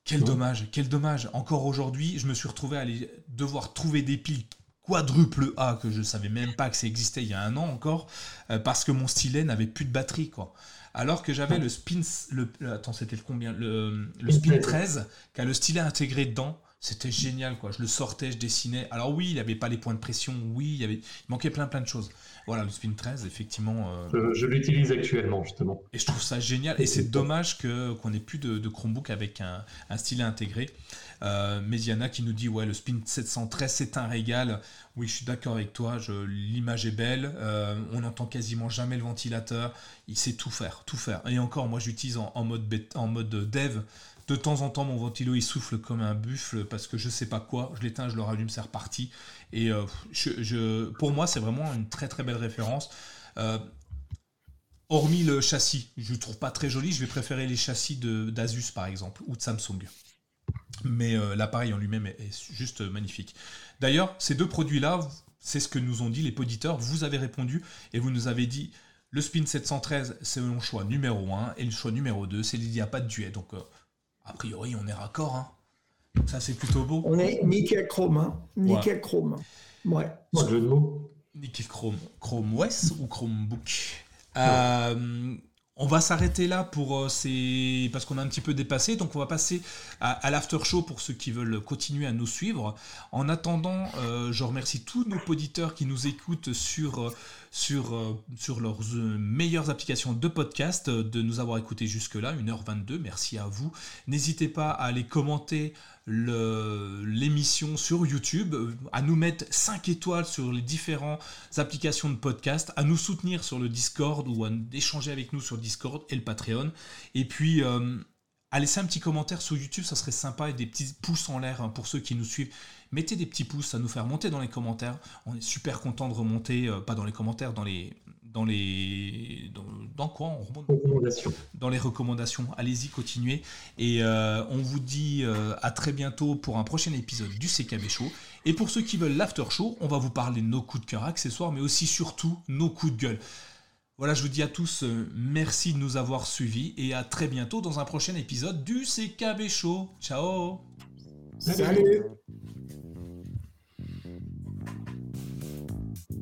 Quel Ouais. dommage, quel dommage. Encore aujourd'hui, je me suis retrouvé à aller devoir trouver des piles quadruple A que je savais même pas que ça existait il y a un an encore euh, parce que mon stylet n'avait plus de batterie quoi. Alors que j'avais le spin le attends c'était le combien le, le Spin spin 13. 13 qui a le stylet intégré dedans. C'était génial quoi. Je le sortais, je dessinais. Alors oui, il avait pas les points de pression. Oui, il y avait il manquait plein plein de choses. Voilà, le spin 13 effectivement euh, Je, je l'utilise actuellement, justement. et je trouve ça génial. Et c'est dommage que, qu'on n'ait plus de, de Chromebook avec un, un stylet intégré. Euh, Mediana qui nous dit Ouais, le Spin 713, c'est un régal. Oui, je suis d'accord avec toi. L'image est belle. Euh, on n'entend quasiment jamais le ventilateur. Il sait tout faire. Tout faire. Et encore, moi, j'utilise en, mode, dev. De temps en temps, mon ventilo il souffle comme un buffle parce que je sais pas quoi. Je l'éteins, je le rallume, c'est reparti. Et euh, pour moi, c'est vraiment une très très belle référence. Euh, hormis le châssis, je le trouve pas très joli. Je vais préférer les châssis d'Asus par exemple ou de Samsung. Mais euh, l'appareil en lui-même est, est juste magnifique. D'ailleurs, ces deux produits-là, c'est ce que nous ont dit les auditeurs. Vous avez répondu et vous nous avez dit le Spin 713, c'est mon choix numéro 1 et le choix numéro 2, c'est l'Idiapad Duet. Donc, euh, a priori, on est raccord. Hein. Donc ça, c'est plutôt beau. On est nickel chrome, hein. Nickel chrome. Ouais. Moi, jeu de mots. Nickel Chrome. Chrome OS ou Chromebook? Euh, On va s'arrêter là pour euh, ces... parce qu'on a un petit peu dépassé, donc on va passer à, l'after show pour ceux qui veulent continuer à nous suivre. En attendant, euh, je remercie tous nos auditeurs qui nous écoutent sur, euh, sur, euh, sur leurs euh, meilleures applications de podcast, euh, de nous avoir écoutés jusque-là, 1h22, merci à vous. N'hésitez pas à aller commenter l'émission sur YouTube, à nous mettre 5 étoiles sur les différentes applications de podcast, à nous soutenir sur le Discord ou à échanger avec nous sur Discord et le Patreon. Et puis, à laisser un petit commentaire sur YouTube, ça serait sympa et des petits pouces en l'air hein, pour ceux qui nous suivent. Mettez des petits pouces, à nous faire monter dans les commentaires. On est super content de remonter, euh, pas dans les commentaires, dans les. Dans les. Dans, dans quoi on remonte Recommandation. dans les recommandations. Allez-y, continuez. Et euh, on vous dit euh, à très bientôt pour un prochain épisode du CKB Show. Et pour ceux qui veulent l'after show, on va vous parler de nos coups de cœur accessoires, mais aussi surtout nos coups de gueule. Voilà, je vous dis à tous euh, merci de nous avoir suivis et à très bientôt dans un prochain épisode du CKB Show. Ciao Salut.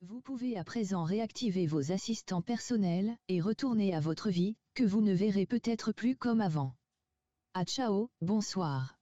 Vous pouvez à présent réactiver vos assistants personnels et retourner à votre vie, que vous ne verrez peut-être plus comme avant. A ciao, bonsoir.